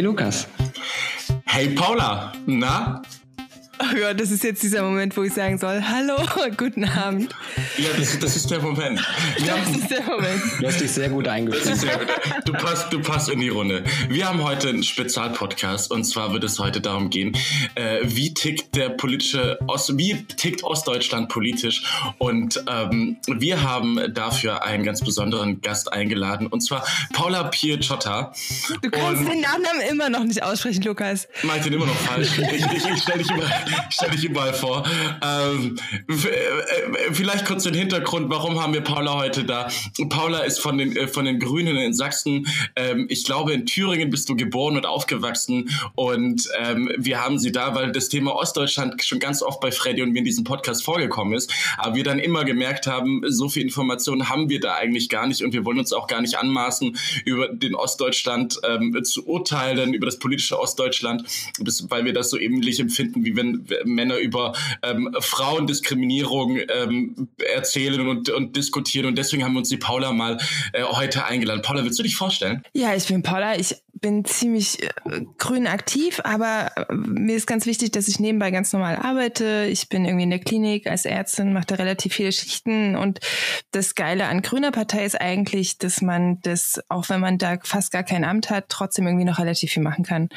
Hey Lukas. Hey Paula, na? Oh Gott, das ist jetzt dieser Moment, wo ich sagen soll, hallo, guten Abend. Ja, das, das ist der Moment. Wir das ist der Moment. Du hast dich sehr gut eingeführt. Du passt, du passt in die Runde. Wir haben heute einen Spezialpodcast und zwar wird es heute darum gehen, äh, wie tickt der politische Ost, wie tickt Ostdeutschland politisch und ähm, wir haben dafür einen ganz besonderen Gast eingeladen und zwar Paula Picciotta. Du kannst und den Nachnamen immer noch nicht aussprechen, Lukas. Mach ich den immer noch falsch? Ich, ich, ich stelle dich ihm mal vor. Ähm, äh, vielleicht kurz den Hintergrund, warum haben wir Paula heute da? Paula ist von den, äh, von den Grünen in Sachsen. Ähm, ich glaube, in Thüringen bist du geboren und aufgewachsen. Und ähm, wir haben sie da, weil das Thema Ostdeutschland schon ganz oft bei Freddy und mir in diesem Podcast vorgekommen ist. Aber wir dann immer gemerkt haben, so viel Informationen haben wir da eigentlich gar nicht. Und wir wollen uns auch gar nicht anmaßen, über den Ostdeutschland ähm, zu urteilen, über das politische Ostdeutschland, weil wir das so ähnlich empfinden, wie wenn Männer über ähm, Frauendiskriminierung ähm, erzählen und, und diskutieren. Und deswegen haben wir uns die Paula mal äh, heute eingeladen. Paula, willst du dich vorstellen? Ja, ich bin Paula. Ich bin ziemlich äh, grün aktiv, aber äh, mir ist ganz wichtig, dass ich nebenbei ganz normal arbeite. Ich bin irgendwie in der Klinik als Ärztin, mache da relativ viele Schichten und das Geile an Grüner Partei ist eigentlich, dass man das, auch wenn man da fast gar kein Amt hat, trotzdem irgendwie noch relativ viel machen kann.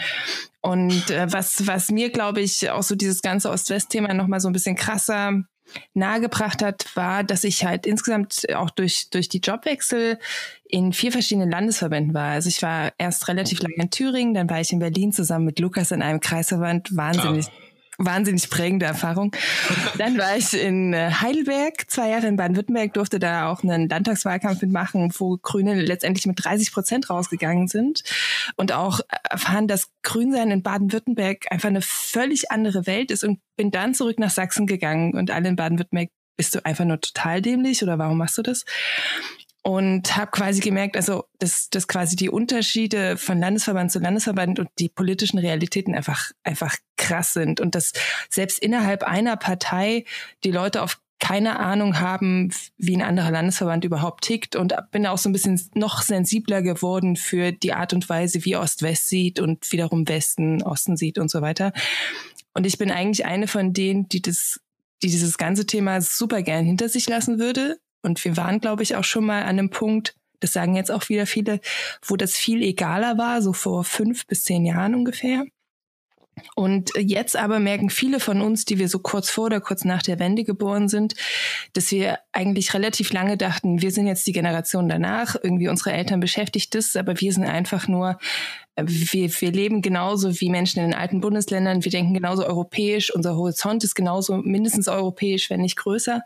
Und äh, was, was mir, glaube ich, auch so dieses ganze Ost-West-Thema nochmal so ein bisschen krasser nahegebracht hat, war, dass ich halt insgesamt auch durch, durch die Jobwechsel in vier verschiedenen Landesverbänden war. Also ich war erst relativ lange in Thüringen, dann war ich in Berlin zusammen mit Lukas in einem Kreisverband. Wahnsinnig. Oh wahnsinnig prägende Erfahrung. Dann war ich in äh, Heidelberg, zwei Jahre in Baden-Württemberg, durfte da auch einen Landtagswahlkampf mitmachen, wo Grüne letztendlich mit 30 Prozent rausgegangen sind und auch erfahren, dass Grünsein in Baden-Württemberg einfach eine völlig andere Welt ist und bin dann zurück nach Sachsen gegangen und alle in Baden-Württemberg bist du einfach nur total dämlich oder warum machst du das? Und habe quasi gemerkt, also dass, dass quasi die Unterschiede von Landesverband zu Landesverband und die politischen Realitäten einfach einfach krass sind und dass selbst innerhalb einer Partei die Leute auf keine Ahnung haben, wie ein anderer Landesverband überhaupt tickt und bin auch so ein bisschen noch sensibler geworden für die Art und Weise, wie Ost-West sieht und wiederum Westen Osten sieht und so weiter. Und ich bin eigentlich eine von denen, die das die dieses ganze Thema super gern hinter sich lassen würde, und wir waren, glaube ich, auch schon mal an einem Punkt, das sagen jetzt auch wieder viele, wo das viel egaler war, so vor fünf bis zehn Jahren ungefähr. Und jetzt aber merken viele von uns, die wir so kurz vor oder kurz nach der Wende geboren sind, dass wir eigentlich relativ lange dachten, wir sind jetzt die Generation danach, irgendwie unsere Eltern beschäftigt das, aber wir sind einfach nur wir, wir leben genauso wie Menschen in den alten Bundesländern. Wir denken genauso europäisch. Unser Horizont ist genauso mindestens europäisch, wenn nicht größer.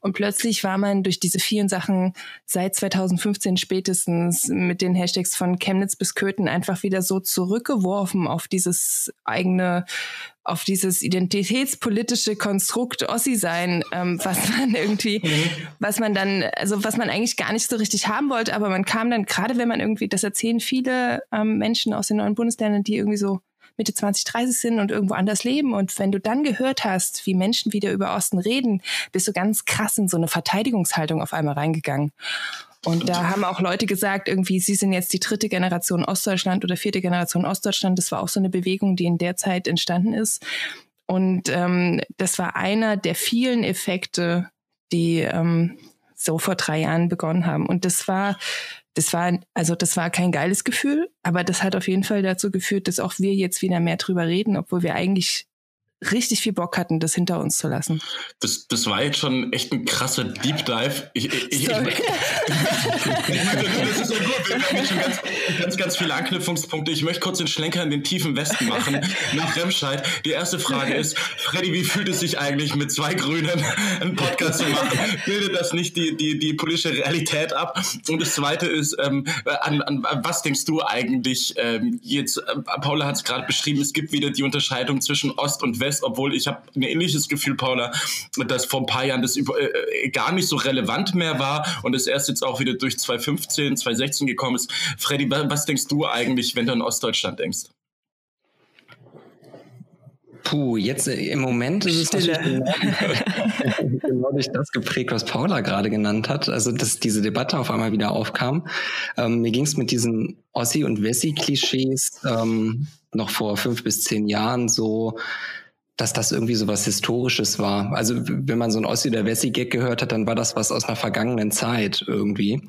Und plötzlich war man durch diese vielen Sachen seit 2015 spätestens mit den Hashtags von Chemnitz bis Köthen einfach wieder so zurückgeworfen auf dieses eigene auf dieses identitätspolitische Konstrukt Ossi sein, ähm, was man irgendwie, mhm. was man dann, also was man eigentlich gar nicht so richtig haben wollte, aber man kam dann, gerade wenn man irgendwie, das erzählen viele ähm, Menschen aus den neuen Bundesländern, die irgendwie so Mitte 20, 30 sind und irgendwo anders leben. Und wenn du dann gehört hast, wie Menschen wieder über Osten reden, bist du ganz krass in so eine Verteidigungshaltung auf einmal reingegangen. Und da haben auch Leute gesagt, irgendwie, sie sind jetzt die dritte Generation Ostdeutschland oder vierte Generation Ostdeutschland. Das war auch so eine Bewegung, die in der Zeit entstanden ist. Und ähm, das war einer der vielen Effekte, die ähm, so vor drei Jahren begonnen haben. Und das war, das war, also das war kein geiles Gefühl, aber das hat auf jeden Fall dazu geführt, dass auch wir jetzt wieder mehr drüber reden, obwohl wir eigentlich richtig viel Bock hatten, das hinter uns zu lassen. Das, das war jetzt schon echt ein krasser Deep Dive. Ich, ich, ich, das ist so gut. Wir haben schon ganz, ganz, ganz viele Anknüpfungspunkte. Ich möchte kurz den Schlenker in den tiefen Westen machen, nach Remscheid. Die erste Frage ist, Freddy, wie fühlt es sich eigentlich, mit zwei Grünen einen Podcast zu machen? Bildet das nicht die, die, die politische Realität ab? Und das zweite ist, ähm, an, an, an was denkst du eigentlich ähm, jetzt? Äh, Paula hat es gerade beschrieben, es gibt wieder die Unterscheidung zwischen Ost und West lässt, obwohl ich habe ein ähnliches Gefühl, Paula, dass vor ein paar Jahren das über, äh, gar nicht so relevant mehr war und es erst jetzt auch wieder durch 2015, 2016 gekommen ist. Freddy, was denkst du eigentlich, wenn du an Ostdeutschland denkst? Puh, jetzt äh, im Moment ist es Stille. genau, genau durch das geprägt, was Paula gerade genannt hat. Also, dass diese Debatte auf einmal wieder aufkam. Ähm, mir ging es mit diesen Ossi- und Wessi-Klischees ähm, noch vor fünf bis zehn Jahren so, dass das irgendwie so was Historisches war. Also wenn man so ein Ossi- oder Wessi-Gag gehört hat, dann war das was aus einer vergangenen Zeit irgendwie.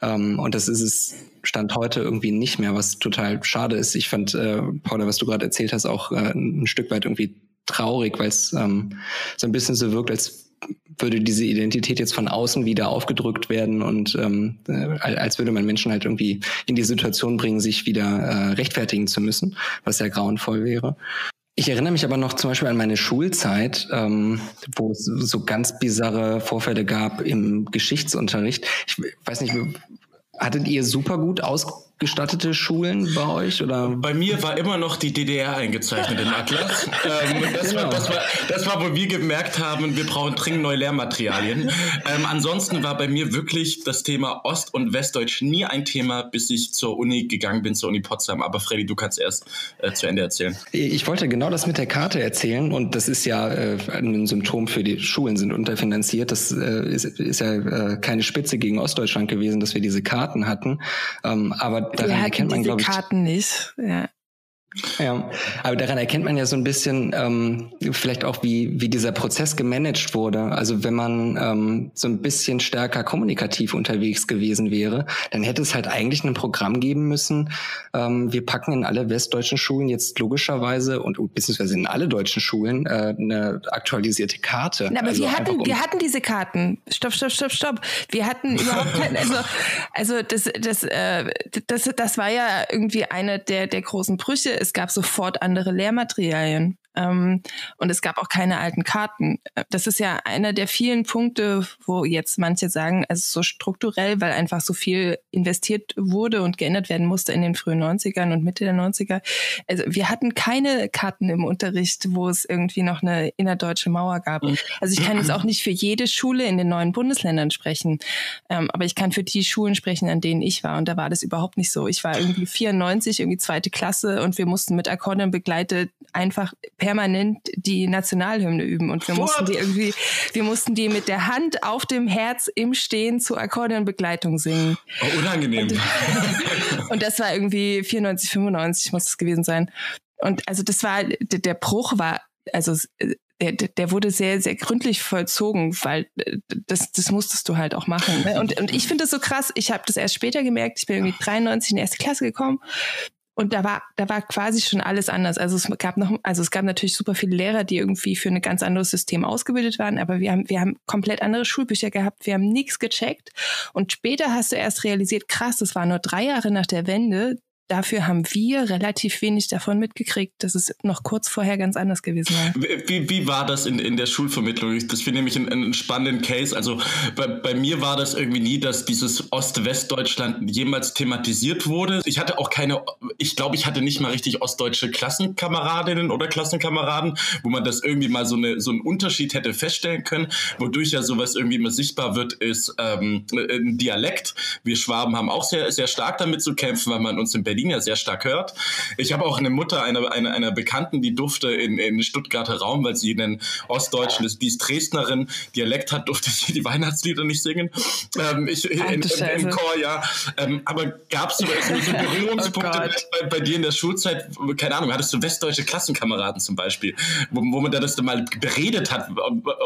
Ähm, und das ist es Stand heute irgendwie nicht mehr, was total schade ist. Ich fand, äh, Paula, was du gerade erzählt hast, auch äh, ein Stück weit irgendwie traurig, weil es ähm, so ein bisschen so wirkt, als würde diese Identität jetzt von außen wieder aufgedrückt werden und ähm, äh, als würde man Menschen halt irgendwie in die Situation bringen, sich wieder äh, rechtfertigen zu müssen, was ja grauenvoll wäre. Ich erinnere mich aber noch zum Beispiel an meine Schulzeit, ähm, wo es so ganz bizarre Vorfälle gab im Geschichtsunterricht. Ich weiß nicht, hattet ihr super gut aus gestattete Schulen bei euch? Oder? Bei mir war immer noch die DDR eingezeichnet im Atlas. ähm, das, genau. war, das, war, das war, wo wir gemerkt haben, wir brauchen dringend neue Lehrmaterialien. Ähm, ansonsten war bei mir wirklich das Thema Ost- und Westdeutsch nie ein Thema, bis ich zur Uni gegangen bin, zur Uni Potsdam. Aber Freddy, du kannst erst äh, zu Ende erzählen. Ich wollte genau das mit der Karte erzählen und das ist ja äh, ein Symptom für die Schulen sind unterfinanziert. Das äh, ist, ist, ja äh, keine Spitze gegen Ostdeutschland gewesen, dass wir diese Karten hatten. Ähm, aber daran Wir erkennt man, glaube ich. Karten nicht. Ja. Ja, aber daran erkennt man ja so ein bisschen ähm, vielleicht auch, wie, wie dieser Prozess gemanagt wurde. Also wenn man ähm, so ein bisschen stärker kommunikativ unterwegs gewesen wäre, dann hätte es halt eigentlich ein Programm geben müssen. Ähm, wir packen in alle westdeutschen Schulen jetzt logischerweise und beziehungsweise in alle deutschen Schulen äh, eine aktualisierte Karte. Na, aber also wir hatten, um wir hatten diese Karten. Stopp, stopp, stopp, stopp. Wir hatten überhaupt keine, also, also das, das, äh, das, das war ja irgendwie eine der, der großen Brüche es gab sofort andere Lehrmaterialien. Ähm, und es gab auch keine alten Karten. Das ist ja einer der vielen Punkte, wo jetzt manche sagen, also so strukturell, weil einfach so viel investiert wurde und geändert werden musste in den frühen 90ern und Mitte der 90er. Also wir hatten keine Karten im Unterricht, wo es irgendwie noch eine innerdeutsche Mauer gab. Mhm. Also ich kann jetzt auch nicht für jede Schule in den neuen Bundesländern sprechen, ähm, aber ich kann für die Schulen sprechen, an denen ich war. Und da war das überhaupt nicht so. Ich war irgendwie 94, irgendwie zweite Klasse und wir mussten mit Akkordeon begleitet einfach permanent die Nationalhymne üben und wir What? mussten die irgendwie, wir mussten die mit der Hand auf dem Herz im Stehen zur Akkordeonbegleitung singen. Oh, unangenehm. Und, und, das war irgendwie 94, 95 muss es gewesen sein. Und also das war, der, der Bruch war, also der, der wurde sehr, sehr gründlich vollzogen, weil das, das musstest du halt auch machen. Ne? Und, und ich finde das so krass, ich habe das erst später gemerkt, ich bin irgendwie 93 in die erste Klasse gekommen und da war, da war quasi schon alles anders. Also es gab noch, also es gab natürlich super viele Lehrer, die irgendwie für ein ganz anderes System ausgebildet waren, aber wir haben, wir haben komplett andere Schulbücher gehabt, wir haben nichts gecheckt. Und später hast du erst realisiert, krass, das war nur drei Jahre nach der Wende, Dafür haben wir relativ wenig davon mitgekriegt, dass es noch kurz vorher ganz anders gewesen war. Wie, wie war das in, in der Schulvermittlung? Das finde ich einen, einen spannenden Case. Also bei, bei mir war das irgendwie nie, dass dieses Ost-West-Deutschland jemals thematisiert wurde. Ich hatte auch keine, ich glaube, ich hatte nicht mal richtig ostdeutsche Klassenkameradinnen oder Klassenkameraden, wo man das irgendwie mal so, eine, so einen Unterschied hätte feststellen können. Wodurch ja sowas irgendwie immer sichtbar wird, ist ähm, ein Dialekt. Wir Schwaben haben auch sehr, sehr stark damit zu kämpfen, weil man uns in Berlin Ja sehr stark hört. Ich habe auch eine Mutter einer, einer, einer Bekannten, die durfte in, in Stuttgarter Raum, weil sie einen Ostdeutschen ist, die ist Dresdnerin, Dialekt hat, durfte sie die Weihnachtslieder nicht singen. Ähm, ich, in, in, Im Chor, ja. Ähm, aber gab es so, Berührungspunkte oh bei, bei, dir in der Schulzeit? Keine Ahnung, hattest du westdeutsche Klassenkameraden zum Beispiel, wo, wo man da das mal beredet hat?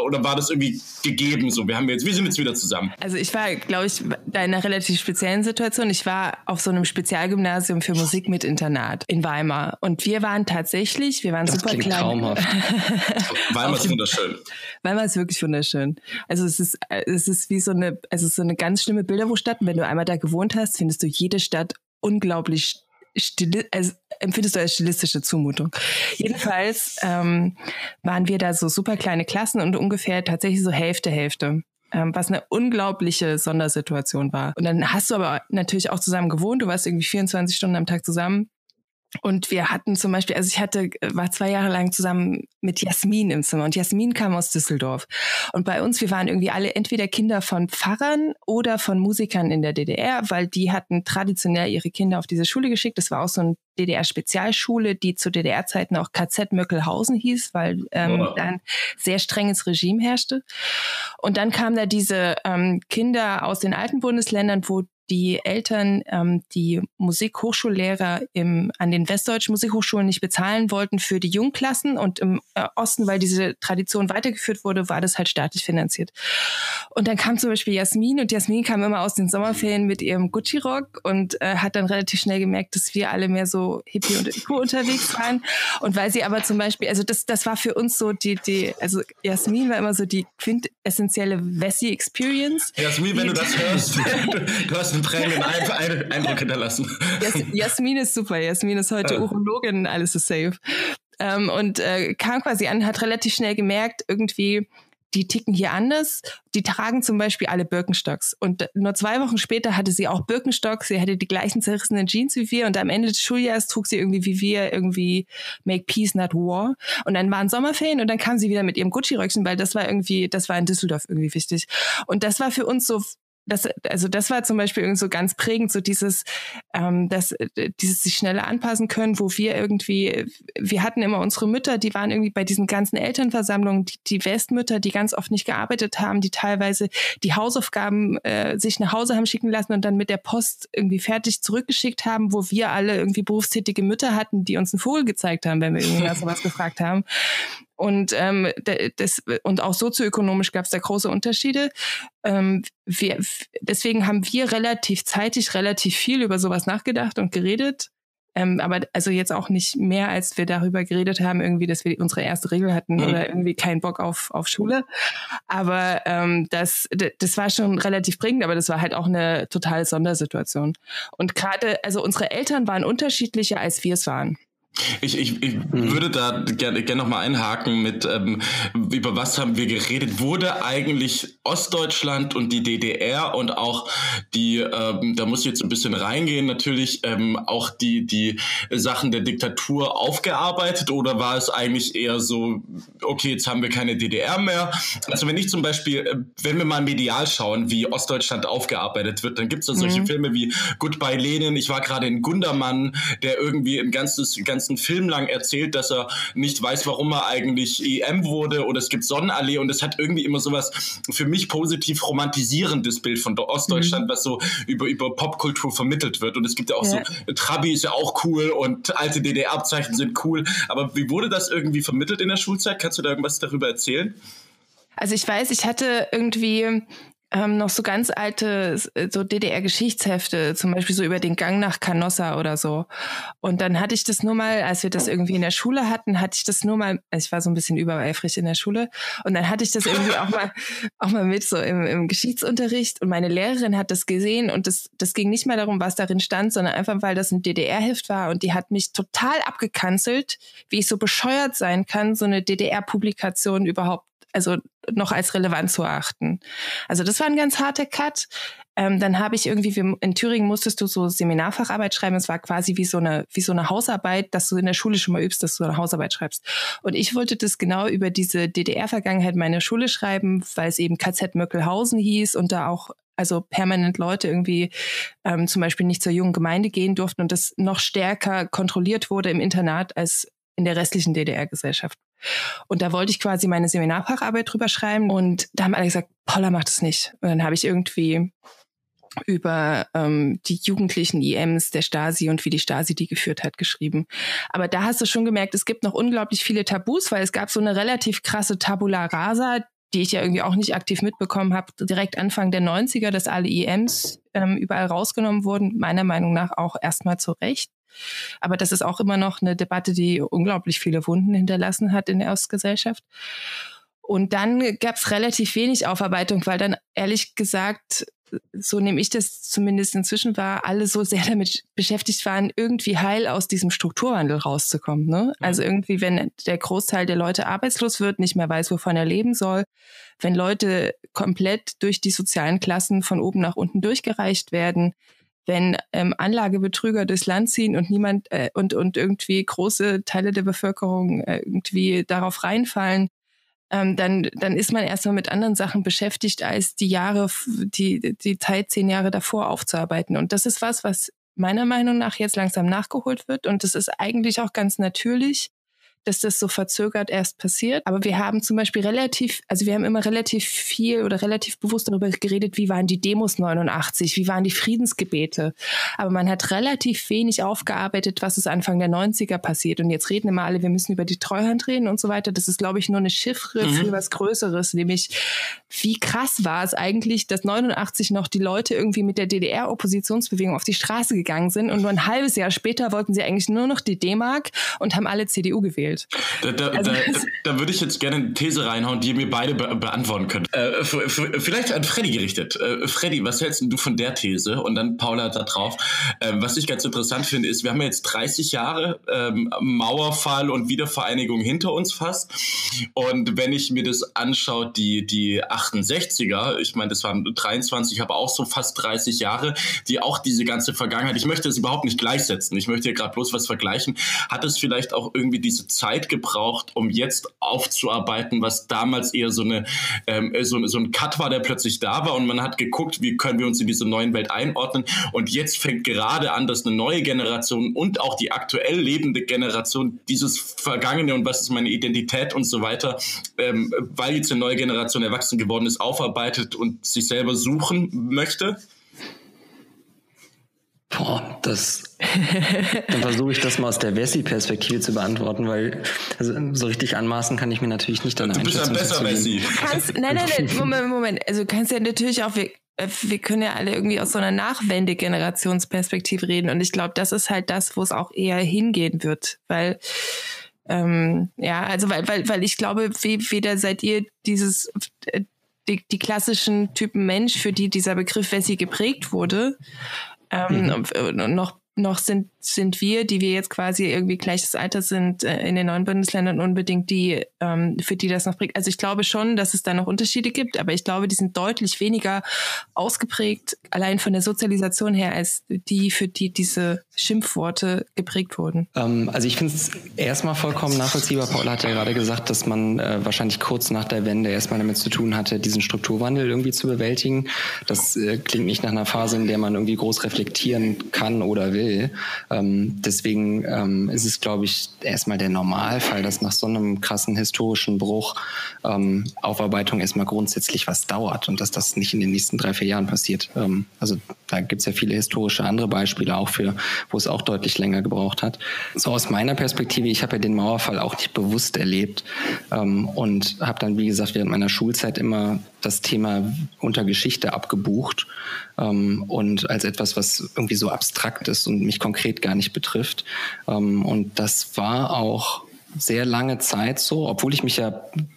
Oder war das irgendwie gegeben so? Wir haben jetzt, wir sind jetzt wieder zusammen. Also ich war, glaube ich, da in einer relativ speziellen Situation. Ich war auf so einem Spezialgymnasium für Musik mit Internat in Weimar. Und wir waren tatsächlich, wir waren das super klein. Traumhaft. Weimar ist wunderschön. Weimar ist wirklich wunderschön. Also es ist, es ist wie so eine, also so eine ganz schlimme Bilderbuchstadt. Und wenn du einmal da gewohnt hast, findest du jede Stadt unglaublich Stili also empfindest du als stilistische Zumutung. Jedenfalls ähm, waren wir da so super kleine Klassen und ungefähr tatsächlich so Hälfte, Hälfte ähm, was eine unglaubliche Sondersituation war. Und dann hast du aber natürlich auch zusammen gewohnt, du warst irgendwie 24 Stunden am Tag zusammen. Und wir hatten zum Beispiel, also ich hatte, war zwei Jahre lang zusammen mit Jasmin im Zimmer und Jasmin kam aus Düsseldorf. Und bei uns, wir waren irgendwie alle entweder Kinder von Pfarrern oder von Musikern in der DDR, weil die hatten traditionell ihre Kinder auf diese Schule geschickt. Das war auch so eine DDR-Spezialschule, die zu DDR-Zeiten auch KZ Möckelhausen hieß, weil ähm, oh. da ein sehr strenges Regime herrschte. Und dann kamen da diese ähm, Kinder aus den alten Bundesländern, wo die Eltern ähm, die Musikhochschullehrer im, an den westdeutschen Musikhochschulen nicht bezahlen wollten für die Jungklassen und im äh, Osten, weil diese Tradition weitergeführt wurde, war das halt staatlich finanziert. Und dann kam zum Beispiel Jasmin und Jasmin kam immer aus den Sommerferien mit ihrem Gucci-Rock und äh, hat dann relativ schnell gemerkt, dass wir alle mehr so hippie und Öko unterwegs waren. Und weil sie aber zum Beispiel, also das, das war für uns so die, die, also Jasmin war immer so die quintessentielle Wessi-Experience. Jasmin, wenn du das hörst, du hast einen prägenden Eindruck hinterlassen. Jas Jasmin ist super. Jasmin ist heute ja. Urologin, alles ist safe. Ähm, und äh, kam quasi an, hat relativ schnell gemerkt, irgendwie, die ticken hier anders. Die tragen zum Beispiel alle Birkenstocks. Und nur zwei Wochen später hatte sie auch Birkenstocks. Sie hatte die gleichen zerrissenen Jeans wie wir. Und am Ende des Schuljahres trug sie irgendwie wie wir irgendwie Make Peace, Not War. Und dann waren Sommerferien und dann kam sie wieder mit ihrem Gucci-Röckchen, weil das war irgendwie, das war in Düsseldorf irgendwie wichtig. Und das war für uns so das, also das war zum Beispiel irgendwie so ganz prägend, so dieses, ähm, das, äh, dieses sich schneller anpassen können, wo wir irgendwie, wir hatten immer unsere Mütter, die waren irgendwie bei diesen ganzen Elternversammlungen, die, die Westmütter, die ganz oft nicht gearbeitet haben, die teilweise die Hausaufgaben äh, sich nach Hause haben schicken lassen und dann mit der Post irgendwie fertig zurückgeschickt haben, wo wir alle irgendwie berufstätige Mütter hatten, die uns einen Vogel gezeigt haben, wenn wir irgendwie sowas gefragt haben. Und, ähm, das, und auch sozioökonomisch gab es da große Unterschiede. Ähm, wir, deswegen haben wir relativ zeitig relativ viel über sowas nachgedacht und geredet. Ähm, aber also jetzt auch nicht mehr, als wir darüber geredet haben, irgendwie, dass wir unsere erste Regel hatten mhm. oder irgendwie keinen Bock auf, auf Schule. Aber ähm, das, das war schon relativ prägend, aber das war halt auch eine totale Sondersituation. Und gerade, also unsere Eltern waren unterschiedlicher, als wir es waren. Ich, ich, ich mhm. würde da gerne gern nochmal einhaken mit, ähm, über was haben wir geredet? Wurde eigentlich Ostdeutschland und die DDR und auch die, ähm, da muss ich jetzt ein bisschen reingehen, natürlich ähm, auch die, die Sachen der Diktatur aufgearbeitet oder war es eigentlich eher so, okay, jetzt haben wir keine DDR mehr? Also wenn ich zum Beispiel, äh, wenn wir mal medial schauen, wie Ostdeutschland aufgearbeitet wird, dann gibt es da solche mhm. Filme wie Goodbye Lenin, ich war gerade in Gundermann, der irgendwie ein ganzes, ganzes ganzen Film lang erzählt, dass er nicht weiß, warum er eigentlich EM wurde oder es gibt Sonnenallee und es hat irgendwie immer sowas für mich positiv romantisierendes Bild von Ostdeutschland, mhm. was so über, über Popkultur vermittelt wird. Und es gibt ja auch ja. so, Trabi ist ja auch cool und alte DDR-Abzeichen sind cool. Aber wie wurde das irgendwie vermittelt in der Schulzeit? Kannst du da irgendwas darüber erzählen? Also ich weiß, ich hatte irgendwie ähm, noch so ganz alte äh, so DDR-Geschichtshefte, zum Beispiel so über den Gang nach Canossa oder so. Und dann hatte ich das nur mal, als wir das irgendwie in der Schule hatten, hatte ich das nur mal, also ich war so ein bisschen übereifrig in der Schule. Und dann hatte ich das irgendwie auch mal auch mal mit so im, im Geschichtsunterricht. Und meine Lehrerin hat das gesehen und das das ging nicht mal darum, was darin stand, sondern einfach weil das ein DDR-Heft war. Und die hat mich total abgekanzelt, wie ich so bescheuert sein kann, so eine DDR-Publikation überhaupt also noch als relevant zu erachten. Also das war ein ganz harter Cut. Ähm, dann habe ich irgendwie, in Thüringen musstest du so Seminarfacharbeit schreiben. Es war quasi wie so eine, wie so eine Hausarbeit, dass du in der Schule schon mal übst, dass du eine Hausarbeit schreibst. Und ich wollte das genau über diese DDR-Vergangenheit meiner Schule schreiben, weil es eben KZ Möckelhausen hieß und da auch also permanent Leute irgendwie ähm, zum Beispiel nicht zur jungen Gemeinde gehen durften und das noch stärker kontrolliert wurde im Internat als in der restlichen DDR-Gesellschaft. Und da wollte ich quasi meine Seminarfacharbeit drüber schreiben und da haben alle gesagt, Paula macht es nicht. Und dann habe ich irgendwie über ähm, die jugendlichen IMs der Stasi und wie die Stasi die geführt hat, geschrieben. Aber da hast du schon gemerkt, es gibt noch unglaublich viele Tabus, weil es gab so eine relativ krasse Tabula rasa, die ich ja irgendwie auch nicht aktiv mitbekommen habe, direkt Anfang der 90er, dass alle IMs ähm, überall rausgenommen wurden, meiner Meinung nach auch erstmal zu Recht. Aber das ist auch immer noch eine Debatte, die unglaublich viele Wunden hinterlassen hat in der Ostgesellschaft. Und dann gab es relativ wenig Aufarbeitung, weil dann ehrlich gesagt, so nehme ich das zumindest inzwischen wahr, alle so sehr damit beschäftigt waren, irgendwie heil aus diesem Strukturwandel rauszukommen. Ne? Also irgendwie, wenn der Großteil der Leute arbeitslos wird, nicht mehr weiß, wovon er leben soll, wenn Leute komplett durch die sozialen Klassen von oben nach unten durchgereicht werden, wenn ähm, Anlagebetrüger durchs Land ziehen und niemand äh, und, und irgendwie große Teile der Bevölkerung äh, irgendwie darauf reinfallen, ähm, dann, dann ist man erstmal mit anderen Sachen beschäftigt, als die Jahre, die, die Zeit zehn Jahre davor aufzuarbeiten. Und das ist was, was meiner Meinung nach jetzt langsam nachgeholt wird. Und das ist eigentlich auch ganz natürlich dass das so verzögert erst passiert. Aber wir haben zum Beispiel relativ, also wir haben immer relativ viel oder relativ bewusst darüber geredet, wie waren die Demos 89, wie waren die Friedensgebete. Aber man hat relativ wenig aufgearbeitet, was ist Anfang der 90er passiert. Und jetzt reden immer alle, wir müssen über die Treuhand reden und so weiter. Das ist, glaube ich, nur eine Chiffre mhm. für was Größeres, nämlich wie krass war es eigentlich, dass 89 noch die Leute irgendwie mit der DDR-Oppositionsbewegung auf die Straße gegangen sind und nur ein halbes Jahr später wollten sie eigentlich nur noch die D-Mark und haben alle CDU gewählt gespielt. Da, da, also, da, da, würde ich jetzt gerne eine These reinhauen, die ihr mir beide be beantworten könnt. Äh, vielleicht an Freddy gerichtet. Äh, Freddy, was hältst du von der These? Und dann Paula da drauf. Äh, was ich ganz interessant finde, ist, wir haben jetzt 30 Jahre ähm, Mauerfall und Wiedervereinigung hinter uns fast. Und wenn ich mir das anschaue, die, die 68er, ich meine, das waren 23, aber auch so fast 30 Jahre, die auch diese ganze Vergangenheit, ich möchte das überhaupt nicht gleichsetzen. Ich möchte hier gerade bloß was vergleichen. Hat es vielleicht auch irgendwie diese Zeit Zeit gebraucht, um jetzt aufzuarbeiten, was damals eher so, eine, ähm, so, so ein Cut war, der plötzlich da war und man hat geguckt, wie können wir uns in diese neuen Welt einordnen und jetzt fängt gerade an, dass eine neue Generation und auch die aktuell lebende Generation dieses Vergangene und was ist meine Identität und so weiter, ähm, weil jetzt eine neue Generation erwachsen geworden ist, aufarbeitet und sich selber suchen möchte? Das. Dann versuche ich das mal aus der Wessi-Perspektive zu beantworten, weil also so richtig anmaßen kann ich mir natürlich nicht dann Du bist ja besser, Wessi. Nein, nein, nein, Moment, Moment. Also du kannst ja natürlich auch, wir, äh, wir können ja alle irgendwie aus so einer Nachwende-Generationsperspektive reden und ich glaube, das ist halt das, wo es auch eher hingehen wird, weil ähm, ja, also weil, weil, weil ich glaube, weder seid ihr dieses äh, die, die klassischen Typen Mensch, für die dieser Begriff Wessi geprägt wurde, ähm, mhm. noch noch sind, sind wir, die wir jetzt quasi irgendwie gleiches Alter sind, äh, in den neuen Bundesländern unbedingt die, ähm, für die das noch prägt. Also ich glaube schon, dass es da noch Unterschiede gibt, aber ich glaube, die sind deutlich weniger ausgeprägt, allein von der Sozialisation her, als die, für die diese Schimpfworte geprägt wurden. Ähm, also ich finde es erstmal vollkommen nachvollziehbar. Paul hat ja gerade gesagt, dass man äh, wahrscheinlich kurz nach der Wende erstmal damit zu tun hatte, diesen Strukturwandel irgendwie zu bewältigen. Das äh, klingt nicht nach einer Phase, in der man irgendwie groß reflektieren kann oder will. Ähm, deswegen ähm, ist es, glaube ich, erstmal der Normalfall, dass nach so einem krassen historischen Bruch ähm, Aufarbeitung erstmal grundsätzlich was dauert und dass das nicht in den nächsten drei, vier Jahren passiert. Ähm, also da gibt es ja viele historische andere Beispiele auch für, wo es auch deutlich länger gebraucht hat. So aus meiner Perspektive, ich habe ja den Mauerfall auch nicht bewusst erlebt ähm, und habe dann, wie gesagt, während meiner Schulzeit immer das Thema unter Geschichte abgebucht ähm, und als etwas, was irgendwie so abstrakt ist und mich konkret gar nicht betrifft. Ähm, und das war auch sehr lange Zeit so, obwohl ich mich ja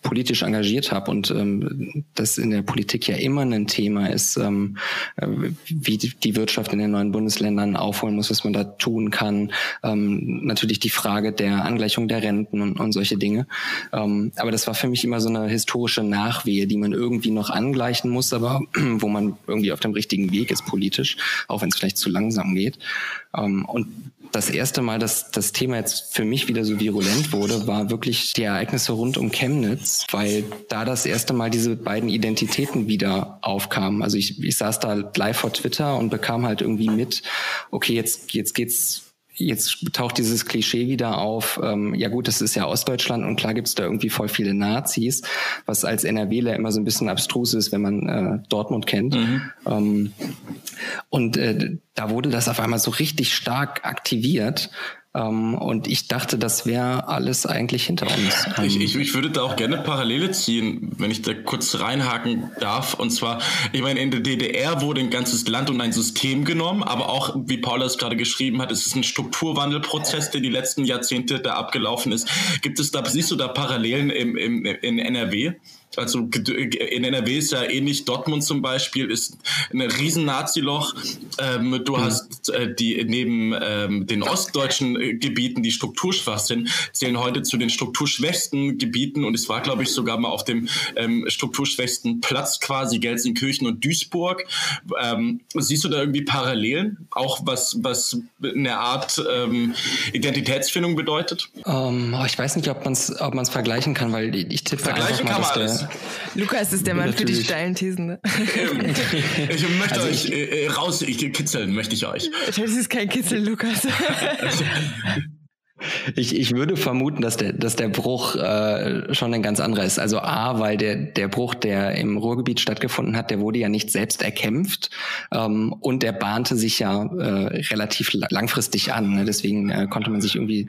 politisch engagiert habe und ähm, das in der Politik ja immer ein Thema ist, ähm, äh, wie die Wirtschaft in den neuen Bundesländern aufholen muss, was man da tun kann. Ähm, natürlich die Frage der Angleichung der Renten und, und solche Dinge. Ähm, aber das war für mich immer so eine historische Nachwehe, die man irgendwie noch angleichen muss, aber wo man irgendwie auf dem richtigen Weg ist politisch, auch wenn es vielleicht zu langsam geht. Ähm, und das erste Mal, dass das Thema jetzt für mich wieder so virulent wurde, war wirklich die Ereignisse rund um Chemnitz, weil da das erste Mal diese beiden Identitäten wieder aufkamen. Also ich, ich saß da live vor Twitter und bekam halt irgendwie mit, okay, jetzt, jetzt geht's jetzt taucht dieses Klischee wieder auf, ähm, ja gut, das ist ja Ostdeutschland und klar gibt's da irgendwie voll viele Nazis, was als NRWler immer so ein bisschen abstrus ist, wenn man äh, Dortmund kennt. Mhm. Ähm, und äh, da wurde das auf einmal so richtig stark aktiviert. Ähm, und ich dachte, das wäre alles eigentlich hinter uns. Ich, ähm, ich, ich, würde da auch gerne Parallele ziehen, wenn ich da kurz reinhaken darf. Und zwar, ich meine, in der DDR wurde ein ganzes Land und ein System genommen, aber auch, wie Paula es gerade geschrieben hat, es ist ein Strukturwandelprozess, der die letzten Jahrzehnte da abgelaufen ist. Gibt es da, siehst du da Parallelen im, im, in NRW? Also in NRW ist ja ähnlich, Dortmund zum Beispiel ist ein riesen Nazi-Loch. Ähm, du mhm. hast äh, die neben ähm, den ostdeutschen äh, Gebieten, die strukturschwach sind, zählen heute zu den strukturschwächsten Gebieten und es war, glaube ich, sogar mal auf dem ähm, strukturschwächsten Platz quasi Gelsenkirchen und Duisburg. Ähm, siehst du da irgendwie Parallelen, auch was, was eine Art ähm, Identitätsfindung bedeutet? Ähm, ich weiß nicht, ob man es ob man's vergleichen kann, weil ich tippe vergleichen einfach mal, dass der, Lukas ist der Mann für die steilen Thesen. Ne? ich möchte also euch ich, äh, raus, ich, kitzeln möchte ich euch. Das ist kein Kitzeln, Lukas. Ich, ich würde vermuten, dass der, dass der Bruch äh, schon ein ganz anderer ist. Also A, weil der, der Bruch, der im Ruhrgebiet stattgefunden hat, der wurde ja nicht selbst erkämpft ähm, und der bahnte sich ja äh, relativ langfristig an. Ne? Deswegen äh, konnte man sich irgendwie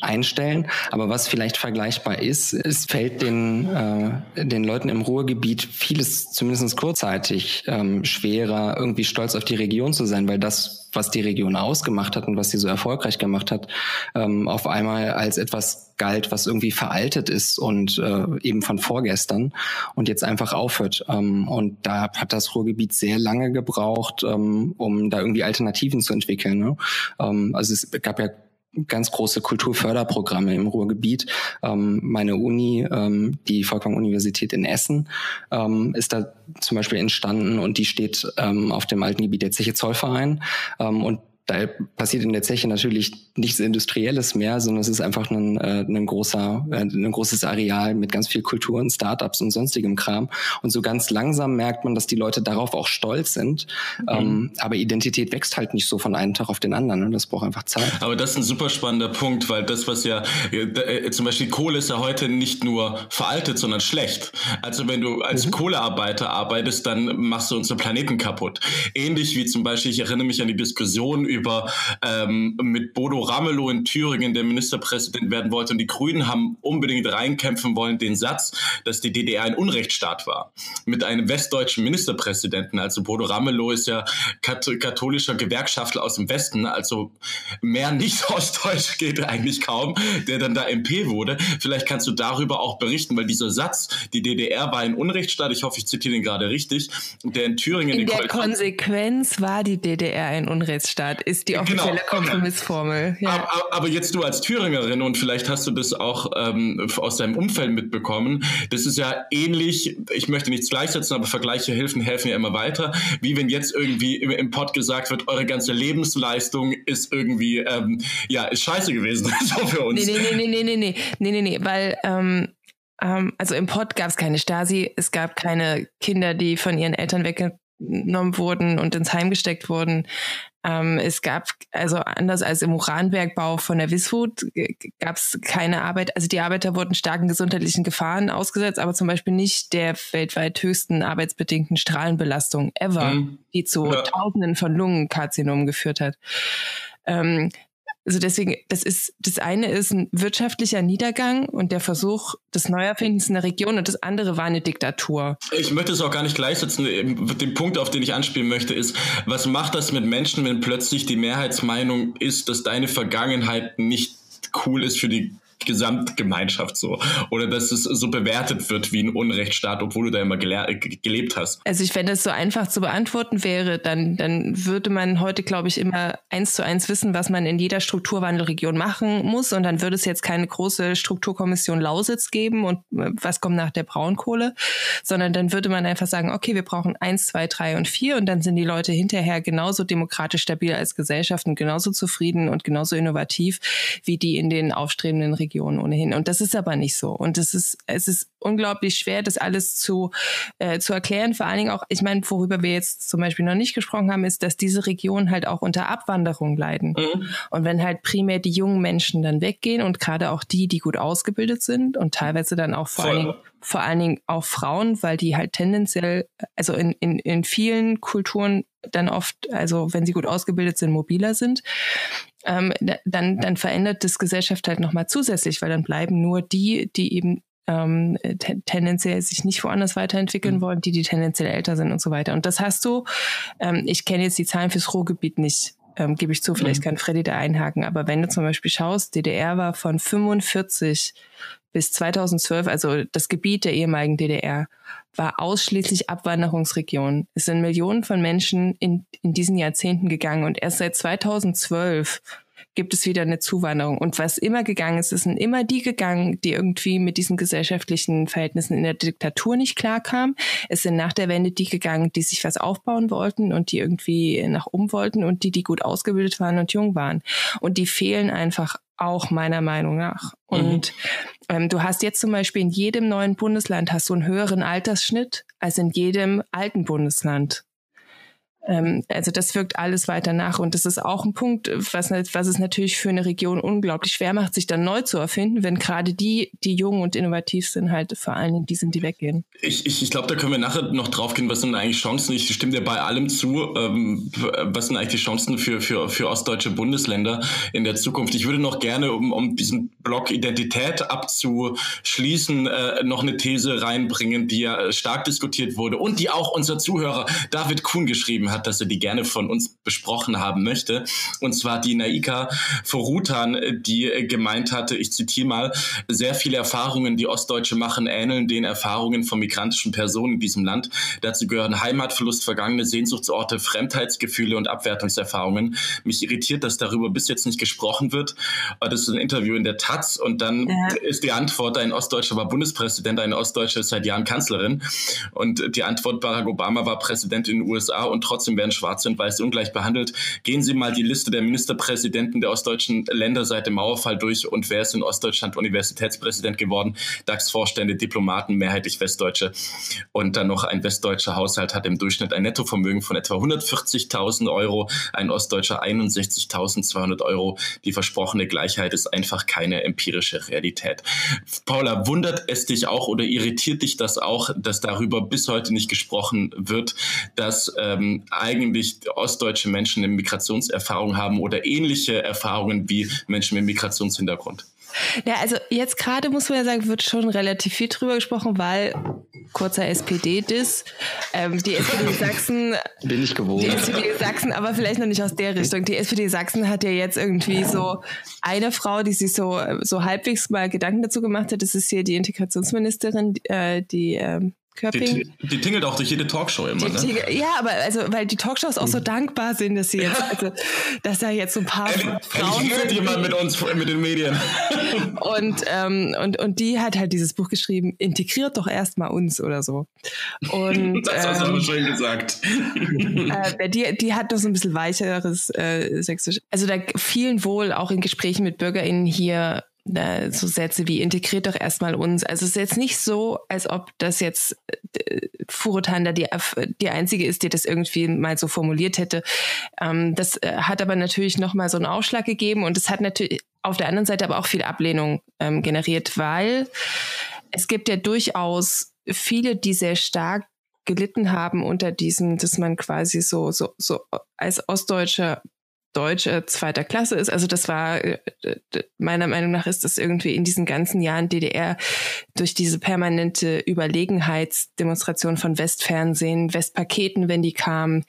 einstellen. Aber was vielleicht vergleichbar ist, es fällt den, äh, den Leuten im Ruhrgebiet vieles, zumindest kurzzeitig, ähm, schwerer, irgendwie stolz auf die Region zu sein, weil das, was die Region ausgemacht hat und was sie so erfolgreich gemacht hat, ähm, auf einmal als etwas galt, was irgendwie veraltet ist und äh, eben von vorgestern und jetzt einfach aufhört. Ähm, und da hat das Ruhrgebiet sehr lange gebraucht, ähm, um da irgendwie Alternativen zu entwickeln. Ne? Ähm, also es gab ja ganz große Kulturförderprogramme im Ruhrgebiet. Ähm, meine Uni, ähm, die Volkwang-Universität in Essen, ähm, ist da zum Beispiel entstanden und die steht ähm, auf dem alten Gebiet der Zeche Zollverein. Ähm, und da passiert in der Zeche natürlich nichts Industrielles mehr, sondern es ist einfach ein, äh, ein großer, äh, ein großes Areal mit ganz viel Kultur und Startups und sonstigem Kram. Und so ganz langsam merkt man, dass die Leute darauf auch stolz sind. Mhm. Ähm, aber Identität wächst halt nicht so von einem Tag auf den anderen. Und das braucht einfach Zeit. Aber das ist ein super spannender Punkt, weil das, was ja, äh, zum Beispiel Kohle ist ja heute nicht nur veraltet, sondern schlecht. Also wenn du als mhm. Kohlearbeiter arbeitest, dann machst du unseren Planeten kaputt. Ähnlich wie zum Beispiel, ich erinnere mich an die Diskussion über über ähm, mit Bodo Ramelow in Thüringen, der Ministerpräsident werden wollte. Und die Grünen haben unbedingt reinkämpfen wollen den Satz, dass die DDR ein Unrechtsstaat war. Mit einem westdeutschen Ministerpräsidenten. Also Bodo Ramelow ist ja katholischer Gewerkschaftler aus dem Westen. Also mehr nicht ostdeutsch geht eigentlich kaum, der dann da MP wurde. Vielleicht kannst du darüber auch berichten, weil dieser Satz, die DDR war ein Unrechtsstaat, ich hoffe, ich zitiere den gerade richtig, der in Thüringen... In der Konsequenz war die DDR ein Unrechtsstaat ist die genau. offizielle genau. Kompromissformel. Ja. Aber, aber, jetzt du als Thüringerin und vielleicht hast du das auch ähm, aus deinem Umfeld mitbekommen, das ist ja ähnlich, ich möchte nichts gleichsetzen, aber Vergleiche helfen, helfen ja immer weiter, wie wenn jetzt irgendwie im, im Pod gesagt wird, eure ganze Lebensleistung ist irgendwie, ähm, ja, ist scheiße gewesen, so für uns. Nee, nee, nee, nee, nee, nee, nee, nee, nee, weil, ähm, ähm also im Pod gab es keine Stasi, es gab keine Kinder, die von ihren Eltern weggenommen wurden und ins Heim gesteckt wurden. Ähm, es gab, also anders als im Uranbergbau von der Wismut, gab es keine Arbeit. Also die Arbeiter wurden starken gesundheitlichen Gefahren ausgesetzt, aber zum Beispiel nicht der weltweit höchsten arbeitsbedingten Strahlenbelastung ever, mhm. die zu ja. Tausenden von Lungenkarzinomen geführt hat. Ähm, also deswegen, das ist, das eine ist ein wirtschaftlicher Niedergang und der Versuch des Neuerfindens in der Region und das andere war eine Diktatur. Ich möchte es auch gar nicht gleichsetzen. Den Punkt, auf den ich anspielen möchte, ist, was macht das mit Menschen, wenn plötzlich die Mehrheitsmeinung ist, dass deine Vergangenheit nicht cool ist für die Gesamtgemeinschaft so. Oder dass es so bewertet wird wie ein Unrechtsstaat, obwohl du da immer gelebt hast. Also ich, wenn das so einfach zu beantworten wäre, dann, dann würde man heute, glaube ich, immer eins zu eins wissen, was man in jeder Strukturwandelregion machen muss. Und dann würde es jetzt keine große Strukturkommission Lausitz geben und äh, was kommt nach der Braunkohle, sondern dann würde man einfach sagen, okay, wir brauchen eins, zwei, drei und vier und dann sind die Leute hinterher genauso demokratisch stabil als Gesellschaft und genauso zufrieden und genauso innovativ wie die in den aufstrebenden Regionen Region ohnehin. Und das ist aber nicht so. Und es ist, es ist unglaublich schwer, das alles zu, äh, zu erklären. Vor allen Dingen auch, ich meine, worüber wir jetzt zum Beispiel noch nicht gesprochen haben, ist, dass diese Regionen halt auch unter Abwanderung leiden. Mhm. Und wenn halt primär die jungen Menschen dann weggehen und gerade auch die, die gut ausgebildet sind und teilweise dann auch vor allen Dingen vor allen Dingen auch Frauen, weil die halt tendenziell, also in, in, in vielen Kulturen dann oft, also wenn sie gut ausgebildet sind, mobiler sind, ähm, dann, dann verändert das Gesellschaft halt nochmal zusätzlich, weil dann bleiben nur die, die eben ähm, tendenziell sich nicht woanders weiterentwickeln mhm. wollen, die, die tendenziell älter sind und so weiter. Und das hast du, ähm, ich kenne jetzt die Zahlen fürs Ruhrgebiet nicht, ähm, gebe ich zu, vielleicht mhm. kann Freddy da einhaken, aber wenn du zum Beispiel schaust, DDR war von 45 bis 2012, also das Gebiet der ehemaligen DDR, war ausschließlich Abwanderungsregion. Es sind Millionen von Menschen in, in diesen Jahrzehnten gegangen und erst seit 2012 gibt es wieder eine Zuwanderung. Und was immer gegangen ist, es sind immer die gegangen, die irgendwie mit diesen gesellschaftlichen Verhältnissen in der Diktatur nicht klarkamen. Es sind nach der Wende die gegangen, die sich was aufbauen wollten und die irgendwie nach oben wollten und die, die gut ausgebildet waren und jung waren. Und die fehlen einfach auch meiner Meinung nach. Mhm. Und mhm. ähm, du hast jetzt zum Beispiel in jedem neuen Bundesland hast du einen höheren Altersschnitt als in jedem alten Bundesland. Ähm, also das wirkt alles weiter nach. Und das ist auch ein Punkt, was, was es natürlich für eine Region unglaublich schwer macht, sich dann neu zu erfinden, wenn gerade die, die jung und innovativ sind, halt vor allen Dingen die sind, die weggehen. Ich, ich, ich glaube, da können wir nachher noch drauf gehen, was sind eigentlich Chancen. Ich stimme dir bei allem zu. Ähm, was sind eigentlich die Chancen für, für, für ostdeutsche Bundesländer in der Zukunft? Ich würde noch gerne, um, um diesen Block Identität abzuschließen, äh, noch eine These reinbringen, die ja stark diskutiert wurde und die auch unser Zuhörer David Kuhn geschrieben hat, dass er die gerne von uns besprochen haben möchte. Und zwar die Naika Forutan, die gemeint hatte, ich zitiere mal, sehr viele Erfahrungen, die Ostdeutsche machen, ähneln den Erfahrungen von migrantischen Personen in diesem Land. Dazu gehören Heimatverlust, vergangene Sehnsuchtsorte, Fremdheitsgefühle und Abwertungserfahrungen. Mich irritiert, dass darüber bis jetzt nicht gesprochen wird. Das ist ein Interview in der Taz und dann ja. ist die Antwort, ein Ostdeutscher war Bundespräsident, eine Ostdeutsche ist seit Jahren Kanzlerin. Und die Antwort, Barack Obama war Präsident in den USA und trotzdem trotzdem werden Schwarze und Weiße ungleich behandelt. Gehen Sie mal die Liste der Ministerpräsidenten der ostdeutschen Länder seit dem Mauerfall durch und wer ist in Ostdeutschland Universitätspräsident geworden? DAX-Vorstände, Diplomaten, mehrheitlich Westdeutsche. Und dann noch ein westdeutscher Haushalt hat im Durchschnitt ein Nettovermögen von etwa 140.000 Euro, ein ostdeutscher 61.200 Euro. Die versprochene Gleichheit ist einfach keine empirische Realität. Paula, wundert es dich auch oder irritiert dich das auch, dass darüber bis heute nicht gesprochen wird, dass ähm, eigentlich ostdeutsche Menschen eine Migrationserfahrung haben oder ähnliche Erfahrungen wie Menschen mit Migrationshintergrund? Ja, also jetzt gerade muss man ja sagen, wird schon relativ viel drüber gesprochen, weil kurzer SPD-Diss, ähm, die SPD Sachsen. Bin ich gewohnt. Die SPD Sachsen, aber vielleicht noch nicht aus der Richtung. Die SPD Sachsen hat ja jetzt irgendwie so eine Frau, die sich so, so halbwegs mal Gedanken dazu gemacht hat. Das ist hier die Integrationsministerin, äh, die, äh, Köpping. Die, die, tingelt auch durch jede Talkshow immer, die, ne? Die, ja, aber also, weil die Talkshows auch so mhm. dankbar sind, dass sie jetzt, also, dass da jetzt so ein paar Ehrlich, Frauen sind. jemand mit uns, mit den Medien. und, ähm, und, und die hat halt dieses Buch geschrieben, integriert doch erstmal uns oder so. Und, das hast du ähm, schön gesagt. Äh, die, die hat doch so ein bisschen weicheres äh, Sächsisch. Also da fielen wohl auch in Gesprächen mit BürgerInnen hier so Sätze wie integriert doch erstmal uns. Also es ist jetzt nicht so, als ob das jetzt äh, Furutan da die, die einzige ist, die das irgendwie mal so formuliert hätte. Ähm, das äh, hat aber natürlich nochmal so einen Ausschlag gegeben und es hat natürlich auf der anderen Seite aber auch viel Ablehnung ähm, generiert, weil es gibt ja durchaus viele, die sehr stark gelitten haben unter diesem, dass man quasi so, so, so als Ostdeutscher Deutsch äh, zweiter Klasse ist. Also das war, äh, meiner Meinung nach ist das irgendwie in diesen ganzen Jahren DDR durch diese permanente Überlegenheitsdemonstration von Westfernsehen, Westpaketen, wenn die kamen,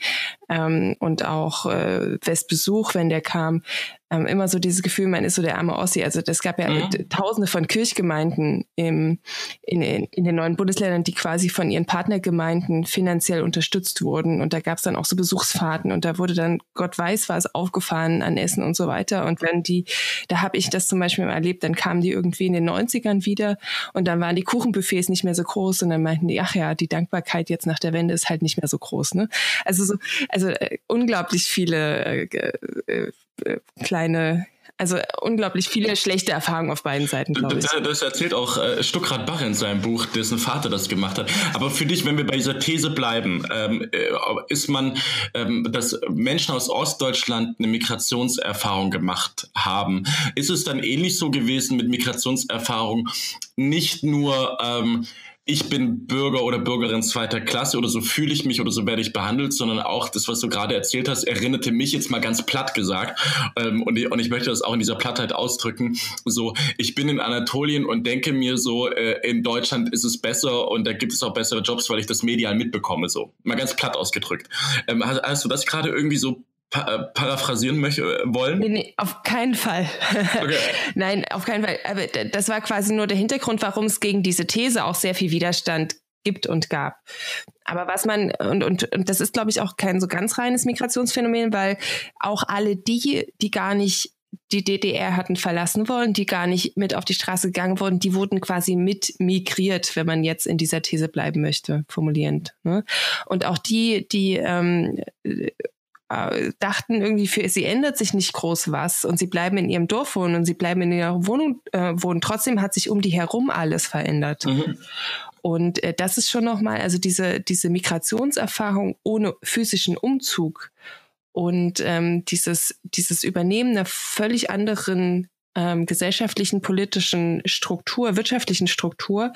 ähm, und auch äh, Westbesuch, wenn der kam, ähm, immer so dieses Gefühl, man ist so der arme Ossi. Also es gab ja mhm. tausende von Kirchgemeinden im, in, in, in den neuen Bundesländern, die quasi von ihren Partnergemeinden finanziell unterstützt wurden. Und da gab es dann auch so Besuchsfahrten und da wurde dann Gott weiß was aufgefahren an Essen und so weiter. Und wenn die, da habe ich das zum Beispiel erlebt, dann kamen die irgendwie in den 90ern wieder und dann waren die Kuchenbuffets nicht mehr so groß und dann meinten die, ach ja, die Dankbarkeit jetzt nach der Wende ist halt nicht mehr so groß. Ne? Also so, also äh, unglaublich viele äh, äh, äh, kleine also unglaublich viele schlechte Erfahrungen auf beiden Seiten, glaube ich. Das erzählt auch äh, Stuckrad Bach in seinem Buch, dessen Vater das gemacht hat. Aber für dich, wenn wir bei dieser These bleiben, ähm, äh, ist man, ähm, dass Menschen aus Ostdeutschland eine Migrationserfahrung gemacht haben, ist es dann ähnlich so gewesen mit Migrationserfahrung, nicht nur ähm, ich bin Bürger oder Bürgerin zweiter Klasse oder so fühle ich mich oder so werde ich behandelt, sondern auch das, was du gerade erzählt hast, erinnerte mich jetzt mal ganz platt gesagt. Ähm, und, ich, und ich möchte das auch in dieser Plattheit ausdrücken. So, ich bin in Anatolien und denke mir so, äh, in Deutschland ist es besser und da gibt es auch bessere Jobs, weil ich das medial mitbekomme. So, mal ganz platt ausgedrückt. Ähm, hast, hast du das gerade irgendwie so pa äh, paraphrasieren möchte, äh, wollen? Nee, nee, auf keinen Fall. Okay. Nein, auf keinen Fall. Aber das war quasi nur der Hintergrund, warum es gegen diese These auch sehr viel Widerstand gibt und gab. Aber was man, und, und, und das ist, glaube ich, auch kein so ganz reines Migrationsphänomen, weil auch alle die, die gar nicht die DDR hatten verlassen wollen, die gar nicht mit auf die Straße gegangen wurden, die wurden quasi mit migriert, wenn man jetzt in dieser These bleiben möchte, formulierend. Ne? Und auch die, die ähm, äh, dachten irgendwie, für sie ändert sich nicht groß was und sie bleiben in ihrem Dorf wohnen und sie bleiben in ihrer Wohnung äh, wohnen. Trotzdem hat sich um die herum alles verändert. Mhm. Und äh, das ist schon nochmal, also diese, diese Migrationserfahrung ohne physischen Umzug und ähm, dieses, dieses Übernehmen einer völlig anderen ähm, gesellschaftlichen, politischen Struktur, wirtschaftlichen Struktur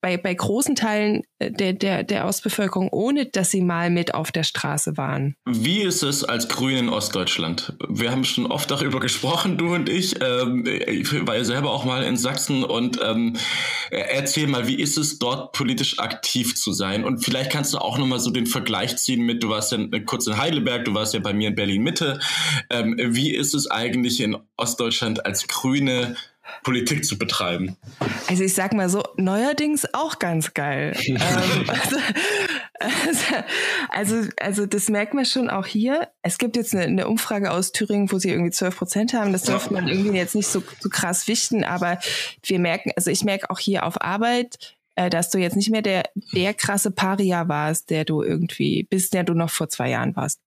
bei, bei großen Teilen der, der, der Ostbevölkerung, ohne dass sie mal mit auf der Straße waren. Wie ist es als Grün in Ostdeutschland? Wir haben schon oft darüber gesprochen, du und ich. Ähm, ich war ja selber auch mal in Sachsen und ähm, erzähl mal, wie ist es dort politisch aktiv zu sein? Und vielleicht kannst du auch nochmal so den Vergleich ziehen mit, du warst ja kurz in Heidelberg, du warst ja bei mir in Berlin Mitte. Ähm, wie ist es eigentlich in Ostdeutschland als Grüne Politik zu betreiben. Also ich sag mal so, neuerdings auch ganz geil. ähm, also, also, also, das merkt man schon auch hier. Es gibt jetzt eine, eine Umfrage aus Thüringen, wo sie irgendwie 12 Prozent haben. Das dürfte man irgendwie jetzt nicht so, so krass wichten, aber wir merken, also ich merke auch hier auf Arbeit, äh, dass du jetzt nicht mehr der, der krasse Paria warst, der du irgendwie, bis der du noch vor zwei Jahren warst.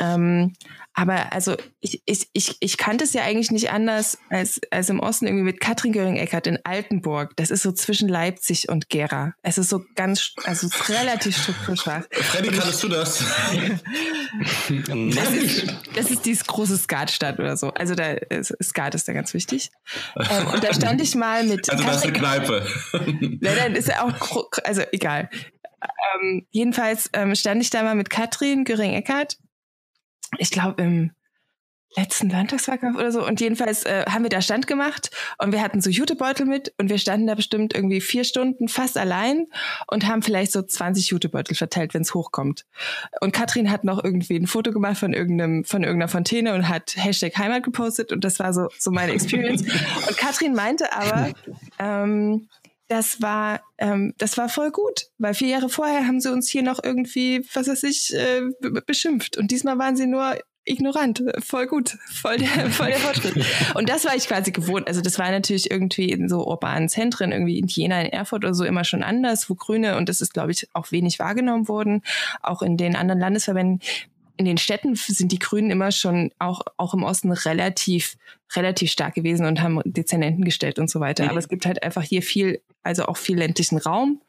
Ähm, aber also ich, ich, ich, ich kannte es ja eigentlich nicht anders als, als im Osten irgendwie mit Katrin Göring-Eckert in Altenburg. Das ist so zwischen Leipzig und Gera. Es ist so ganz, also relativ strukturschwach. Freddy, kannst du das? das, ist, das ist dieses große Skatstadt oder so. Also da ist, Skat ist da ganz wichtig. Ähm, und da stand ich mal mit. Also das ist eine Kneipe. Nein, nein, ist ja auch, also egal. Ähm, jedenfalls ähm, stand ich da mal mit Katrin Göring-Eckert ich glaube, im letzten Landtagswahlkampf oder so. Und jedenfalls äh, haben wir da Stand gemacht und wir hatten so Jutebeutel mit und wir standen da bestimmt irgendwie vier Stunden fast allein und haben vielleicht so 20 Jutebeutel verteilt, wenn es hochkommt. Und Katrin hat noch irgendwie ein Foto gemacht von irgendeinem, von irgendeiner Fontäne und hat Hashtag Heimat gepostet und das war so, so meine Experience. und Katrin meinte aber, ähm, das war, ähm, das war voll gut, weil vier Jahre vorher haben sie uns hier noch irgendwie, was weiß ich, äh, beschimpft. Und diesmal waren sie nur ignorant, voll gut, voll der, voll der Fortschritt. Und das war ich quasi gewohnt. Also das war natürlich irgendwie in so urbanen Zentren, irgendwie in Jena, in Erfurt oder so immer schon anders, wo Grüne, und das ist, glaube ich, auch wenig wahrgenommen worden, auch in den anderen Landesverbänden. In den Städten sind die Grünen immer schon auch, auch im Osten relativ relativ stark gewesen und haben Dezernenten gestellt und so weiter. Mhm. Aber es gibt halt einfach hier viel, also auch viel ländlichen Raum.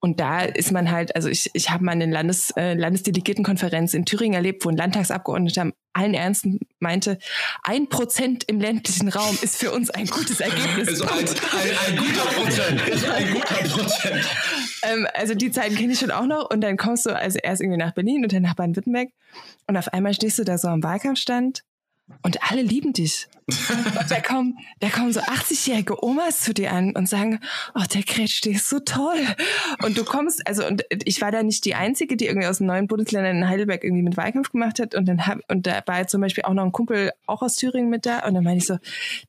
Und da ist man halt, also ich, ich habe mal eine Landes, äh, Landesdelegiertenkonferenz in Thüringen erlebt, wo ein Landtagsabgeordneter allen Ernsten meinte, ein Prozent im ländlichen Raum ist für uns ein gutes Ergebnis. Also ein, ein, ein guter Prozent. ein guter Prozent. Ähm, also die Zeiten kenne ich schon auch noch. Und dann kommst du also erst irgendwie nach Berlin und dann nach Baden-Württemberg. Und auf einmal stehst du da so am Wahlkampfstand und alle lieben dich. Da kommen, da kommen so 80-jährige Omas zu dir an und sagen, oh, der Kretsch, der ist so toll. Und du kommst, also, und ich war da nicht die Einzige, die irgendwie aus den neuen Bundesländern in Heidelberg irgendwie mit Wahlkampf gemacht hat. Und dann hab, und da war zum Beispiel auch noch ein Kumpel auch aus Thüringen mit da. Und dann meine ich so,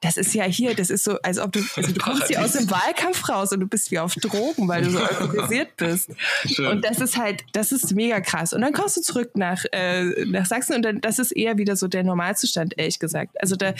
das ist ja hier, das ist so, als ob du, also du kommst hier aus dem Wahlkampf raus und du bist wie auf Drogen, weil du so organisiert bist. Schön. Und das ist halt, das ist mega krass. Und dann kommst du zurück nach, äh, nach Sachsen und dann, das ist eher wieder so der Normalzustand, ehrlich gesagt. Also da,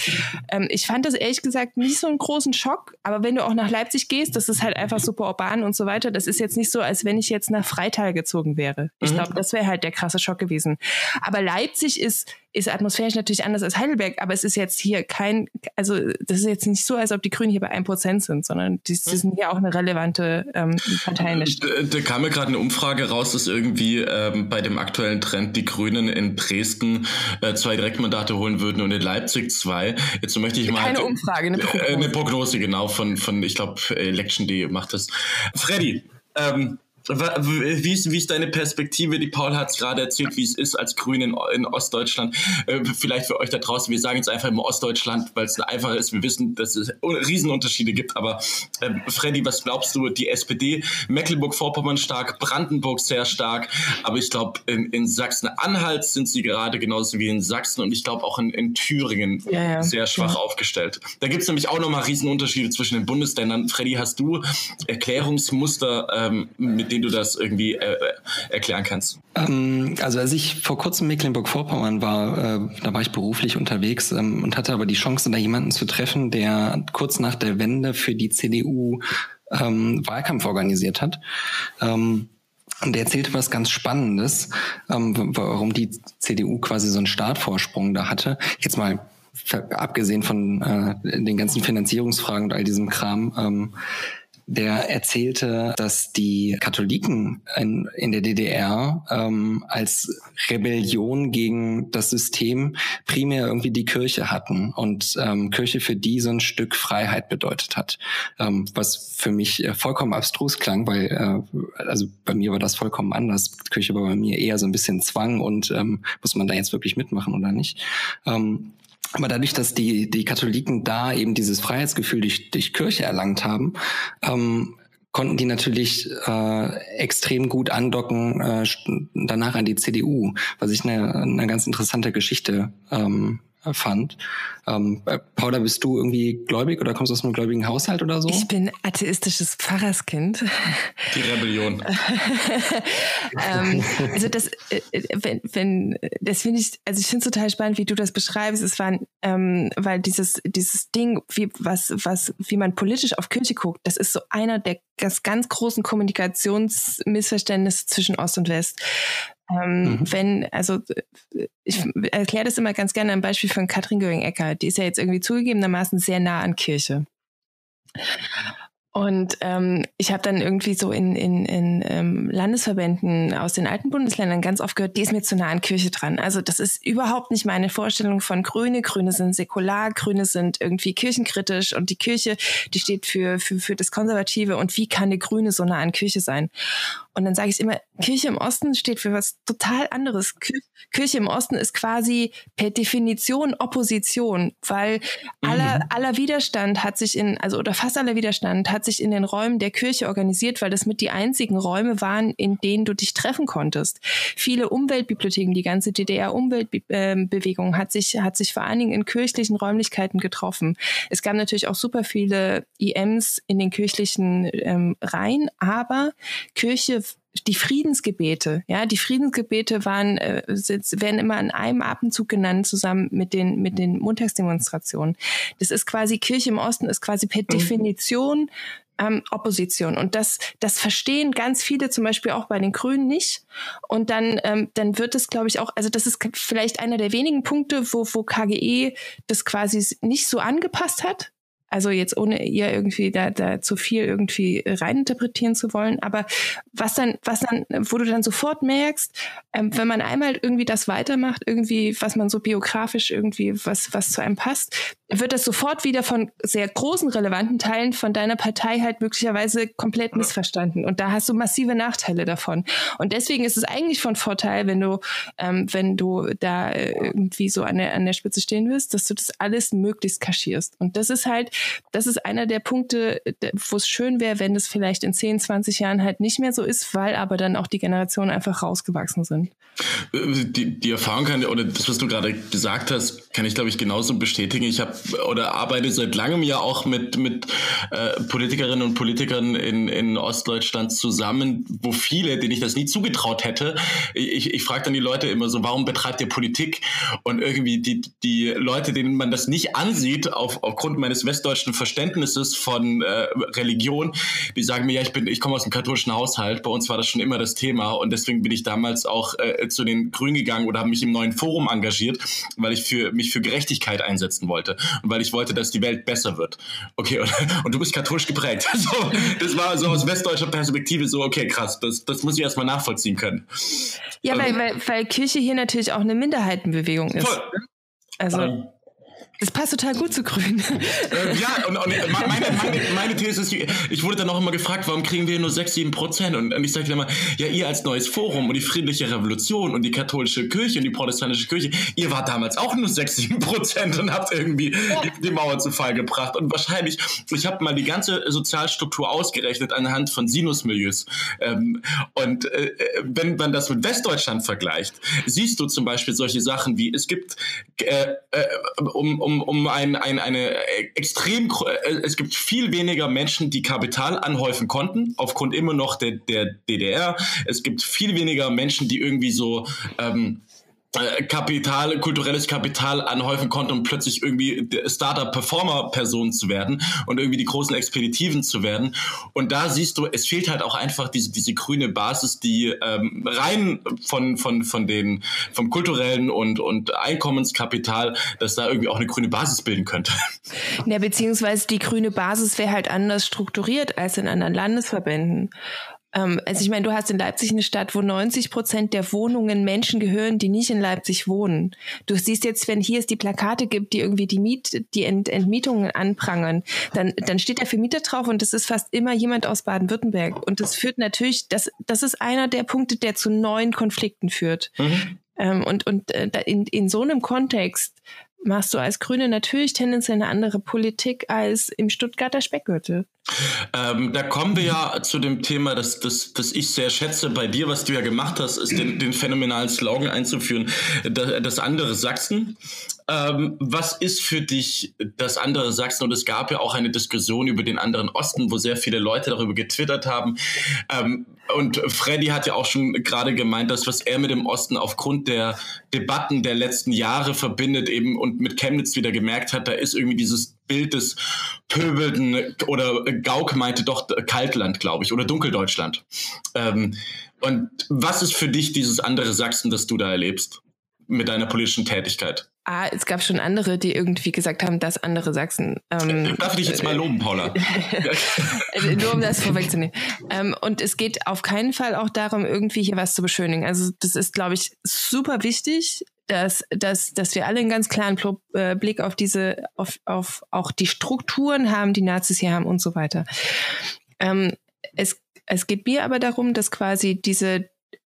ähm, ich fand das ehrlich gesagt nicht so einen großen Schock, aber wenn du auch nach Leipzig gehst, das ist halt einfach super urban und so weiter. Das ist jetzt nicht so, als wenn ich jetzt nach Freital gezogen wäre. Ich mhm. glaube, das wäre halt der krasse Schock gewesen. Aber Leipzig ist ist atmosphärisch natürlich anders als Heidelberg, aber es ist jetzt hier kein, also das ist jetzt nicht so, als ob die Grünen hier bei 1% sind, sondern die, die sind hier auch eine relevante ähm, Partei. Da, da kam mir gerade eine Umfrage raus, dass irgendwie ähm, bei dem aktuellen Trend die Grünen in Dresden äh, zwei Direktmandate holen würden und in Leipzig zwei. Jetzt möchte ich mal... Keine Umfrage, eine Prognose. Äh, eine Prognose, genau, von, von ich glaube, Election.de macht das. Freddy, ähm, Wie ist, wie ist deine Perspektive? Die Paul hat es gerade erzählt, wie es ist als Grün in, in Ostdeutschland. Äh, vielleicht für euch da draußen, wir sagen jetzt einfach immer Ostdeutschland, weil es einfach ist. Wir wissen, dass es Riesenunterschiede gibt. Aber äh, Freddy, was glaubst du? Die SPD, Mecklenburg-Vorpommern stark, Brandenburg sehr stark. Aber ich glaube, in, in Sachsen-Anhalt sind sie gerade genauso wie in Sachsen und ich glaube auch in, in Thüringen ja, ja. sehr schwach ja. aufgestellt. Da gibt es nämlich auch nochmal Riesenunterschiede zwischen den Bundesländern. Freddy, hast du Erklärungsmuster, ähm, mit denen du das irgendwie äh, erklären kannst? Ähm, also als ich vor kurzem Mecklenburg-Vorpommern war, äh, da war ich beruflich unterwegs ähm, und hatte aber die Chance, da jemanden zu treffen, der kurz nach der Wende für die CDU ähm, Wahlkampf organisiert hat. Ähm, und er erzählte was ganz Spannendes, ähm, warum die CDU quasi so einen Startvorsprung da hatte. Jetzt mal abgesehen von äh, den ganzen Finanzierungsfragen und all diesem Kram. Ähm, der erzählte, dass die Katholiken in, in der DDR ähm, als Rebellion gegen das System primär irgendwie die Kirche hatten und ähm, Kirche für die so ein Stück Freiheit bedeutet hat. Ähm, was für mich äh, vollkommen abstrus klang, weil äh, also bei mir war das vollkommen anders. Kirche war bei mir eher so ein bisschen Zwang und ähm, muss man da jetzt wirklich mitmachen oder nicht. Ähm, aber dadurch, dass die, die Katholiken da eben dieses Freiheitsgefühl durch, durch Kirche erlangt haben, ähm, konnten die natürlich äh, extrem gut andocken äh, danach an die CDU, was ich eine, eine ganz interessante Geschichte ähm, fand. Ähm, äh, Paula, bist du irgendwie gläubig oder kommst du aus einem gläubigen Haushalt oder so? Ich bin atheistisches Pfarrerskind. Die Rebellion. ähm, also das, äh, wenn, wenn, das finde ich, also ich finde es total spannend, wie du das beschreibst. Es war, ähm, weil dieses, dieses Ding, wie, was, was, wie man politisch auf Kirche guckt, das ist so einer der ganz, ganz großen Kommunikationsmissverständnisse zwischen Ost und West. Ähm, mhm. Wenn, also ich erkläre das immer ganz gerne am Beispiel von Katrin Göring-Ecker. Die ist ja jetzt irgendwie zugegebenermaßen sehr nah an Kirche. Und ähm, ich habe dann irgendwie so in, in, in ähm, Landesverbänden aus den alten Bundesländern ganz oft gehört, die ist mir zu nah an Kirche dran. Also das ist überhaupt nicht meine Vorstellung von Grüne. Grüne sind säkular, Grüne sind irgendwie kirchenkritisch und die Kirche, die steht für, für, für das Konservative. Und wie kann eine Grüne so nah an Kirche sein? Und dann sage ich immer, Kirche im Osten steht für was total anderes. Kirche im Osten ist quasi per Definition Opposition, weil mhm. aller, aller Widerstand hat sich in, also oder fast aller Widerstand hat sich in den Räumen der Kirche organisiert, weil das mit die einzigen Räume waren, in denen du dich treffen konntest. Viele Umweltbibliotheken, die ganze DDR-Umweltbewegung hat sich, hat sich vor allen Dingen in kirchlichen Räumlichkeiten getroffen. Es gab natürlich auch super viele IMs in den kirchlichen ähm, Reihen, aber Kirche die Friedensgebete, ja, die Friedensgebete waren, äh, werden immer in einem Atemzug genannt, zusammen mit den, mit den Montagsdemonstrationen. Das ist quasi, Kirche im Osten ist quasi per mhm. Definition ähm, Opposition. Und das, das verstehen ganz viele zum Beispiel auch bei den Grünen nicht. Und dann, ähm, dann wird es, glaube ich, auch, also das ist vielleicht einer der wenigen Punkte, wo, wo KGE das quasi nicht so angepasst hat. Also jetzt ohne ihr irgendwie da, da zu viel irgendwie reininterpretieren zu wollen. Aber was dann, was dann, wo du dann sofort merkst, ähm, wenn man einmal irgendwie das weitermacht, irgendwie, was man so biografisch irgendwie, was, was zu einem passt, wird das sofort wieder von sehr großen relevanten Teilen von deiner Partei halt möglicherweise komplett missverstanden. Und da hast du massive Nachteile davon. Und deswegen ist es eigentlich von Vorteil, wenn du, ähm, wenn du da irgendwie so an der, an der Spitze stehen wirst, dass du das alles möglichst kaschierst. Und das ist halt, das ist einer der Punkte, wo es schön wäre, wenn das vielleicht in 10, 20 Jahren halt nicht mehr so ist, weil aber dann auch die Generationen einfach rausgewachsen sind. Die, die Erfahrung kann, oder das, was du gerade gesagt hast, kann ich, glaube ich, genauso bestätigen. Ich habe oder arbeite seit langem ja auch mit, mit äh, Politikerinnen und Politikern in, in Ostdeutschland zusammen, wo viele, denen ich das nie zugetraut hätte, ich, ich frage dann die Leute immer so, warum betreibt ihr Politik? Und irgendwie die, die Leute, denen man das nicht ansieht, auf, aufgrund meines westdeutschen Verständnisses von äh, Religion, die sagen mir, ja, ich bin, ich komme aus einem katholischen Haushalt, bei uns war das schon immer das Thema und deswegen bin ich damals auch äh, zu den Grünen gegangen oder habe mich im neuen Forum engagiert, weil ich für mich für Gerechtigkeit einsetzen wollte und weil ich wollte, dass die Welt besser wird. Okay, und, und du bist katholisch geprägt. So, das war so aus westdeutscher Perspektive so, okay, krass, das, das muss ich erstmal nachvollziehen können. Ja, weil, ähm, weil, weil Kirche hier natürlich auch eine Minderheitenbewegung ist. Voll. Also. Das passt total gut zu Grün. Äh, ja, und, und meine, meine, meine, These ist, ich wurde dann auch immer gefragt, warum kriegen wir nur 6, 7 Prozent? Und, und ich sage immer, ja, ihr als neues Forum und die friedliche Revolution und die katholische Kirche und die protestantische Kirche, ihr wart damals auch nur 6, 7 Prozent und habt irgendwie ja. die Mauer zu Fall gebracht. Und wahrscheinlich, ich habe mal die ganze Sozialstruktur ausgerechnet anhand von Sinusmilieus. Ähm, und äh, wenn man das mit Westdeutschland vergleicht, siehst du zum Beispiel solche Sachen wie, es gibt äh, äh, um, um, um ein, ein, eine extrem, äh, es gibt viel weniger Menschen, die Kapital anhäufen konnten, aufgrund immer noch der, der DDR. Es gibt viel weniger Menschen, die irgendwie so ähm, äh, Kapital, kulturelles Kapital anhäufen konnte, um plötzlich irgendwie Startup-Performer-Person zu werden und irgendwie die großen Expeditiven zu werden. Und da siehst du, es fehlt halt auch einfach diese, diese grüne Basis, die ähm, rein von, von, von den, vom kulturellen und, und Einkommenskapital, dass da irgendwie auch eine grüne Basis bilden könnte. Ja, beziehungsweise die grüne Basis wäre halt anders strukturiert als in anderen Landesverbänden. Ähm, also ich meine, du hast in Leipzig eine Stadt, wo 90 Prozent der Wohnungen Menschen gehören, die nicht in Leipzig wohnen. Du siehst jetzt, wenn hier es die Plakate gibt, die irgendwie die Miet, die Ent Entmietungen anprangern, dann, dann steht der Vermieter drauf und das ist fast immer jemand aus Baden-Württemberg. Und das führt natürlich, das, das ist einer der Punkte, der zu neuen Konflikten führt. Mhm. Ähm, und und äh, in, in so einem Kontext machst du als Grüne natürlich tendenziell eine andere Politik als im Stuttgarter Speckgürtel. Ähm, da kommen wir ja zu dem Thema, das, das, das ich sehr schätze bei dir, was du ja gemacht hast, ist den, den phänomenalen Slogan einzuführen, das, das andere Sachsen. Ähm, was ist für dich das andere Sachsen? Und es gab ja auch eine Diskussion über den anderen Osten, wo sehr viele Leute darüber getwittert haben. Ähm, und Freddy hat ja auch schon gerade gemeint, dass was er mit dem Osten aufgrund der Debatten der letzten Jahre verbindet eben und mit Chemnitz wieder gemerkt hat, da ist irgendwie dieses Bild des pöbelnden oder Gauck meinte doch Kaltland, glaube ich, oder Dunkeldeutschland. Ähm, und was ist für dich dieses andere Sachsen, das du da erlebst mit deiner politischen Tätigkeit? Ah, es gab schon andere, die irgendwie gesagt haben, dass andere Sachsen. Ähm, Darf ich dich jetzt mal loben, Paula? Äh, nur um das vorwegzunehmen. Ähm, und es geht auf keinen Fall auch darum, irgendwie hier was zu beschönigen. Also das ist, glaube ich, super wichtig, dass, dass, dass wir alle einen ganz klaren äh, Blick auf diese, auf, auf auch die Strukturen haben, die Nazis hier haben und so weiter. Ähm, es, es geht mir aber darum, dass quasi diese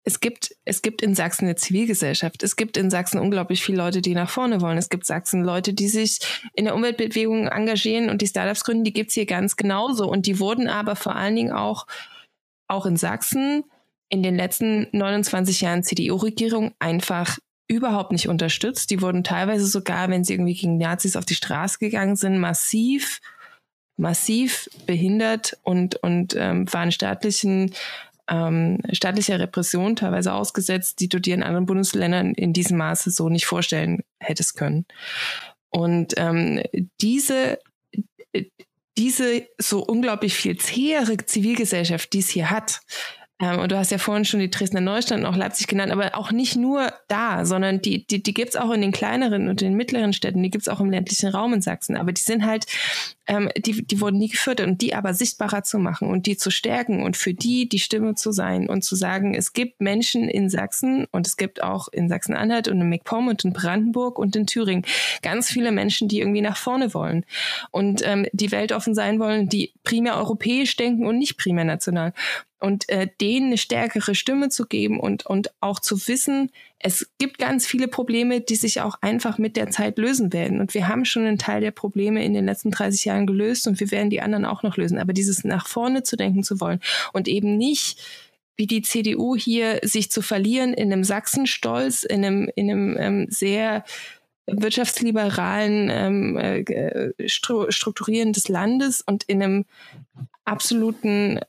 es gibt, es gibt in Sachsen eine Zivilgesellschaft. Es gibt in Sachsen unglaublich viele Leute, die nach vorne wollen. Es gibt Sachsen Leute, die sich in der Umweltbewegung engagieren und die Startups gründen. Die gibt's hier ganz genauso. Und die wurden aber vor allen Dingen auch, auch in Sachsen in den letzten 29 Jahren CDU-Regierung einfach überhaupt nicht unterstützt. Die wurden teilweise sogar, wenn sie irgendwie gegen Nazis auf die Straße gegangen sind, massiv massiv behindert und, und ähm, waren staatlichen ähm, staatlicher Repression teilweise ausgesetzt, die du dir in anderen Bundesländern in diesem Maße so nicht vorstellen hättest können. Und ähm, diese diese so unglaublich viel zähere Zivilgesellschaft, die es hier hat, ähm, und du hast ja vorhin schon die Dresdner Neustadt und auch Leipzig genannt, aber auch nicht nur da, sondern die, die, die gibt es auch in den kleineren und den mittleren Städten, die gibt es auch im ländlichen Raum in Sachsen. Aber die sind halt, ähm, die, die wurden nie gefördert und die aber sichtbarer zu machen und die zu stärken und für die die Stimme zu sein und zu sagen, es gibt Menschen in Sachsen und es gibt auch in Sachsen-Anhalt und in MacPom und in Brandenburg und in Thüringen ganz viele Menschen, die irgendwie nach vorne wollen und ähm, die Welt offen sein wollen, die primär europäisch denken und nicht primär national. Und äh, denen eine stärkere Stimme zu geben und, und auch zu wissen, es gibt ganz viele Probleme, die sich auch einfach mit der Zeit lösen werden. Und wir haben schon einen Teil der Probleme in den letzten 30 Jahren gelöst und wir werden die anderen auch noch lösen. Aber dieses nach vorne zu denken zu wollen und eben nicht wie die CDU hier sich zu verlieren in einem Sachsenstolz, in einem, in einem ähm, sehr wirtschaftsliberalen ähm, äh, Strukturieren des Landes und in einem absoluten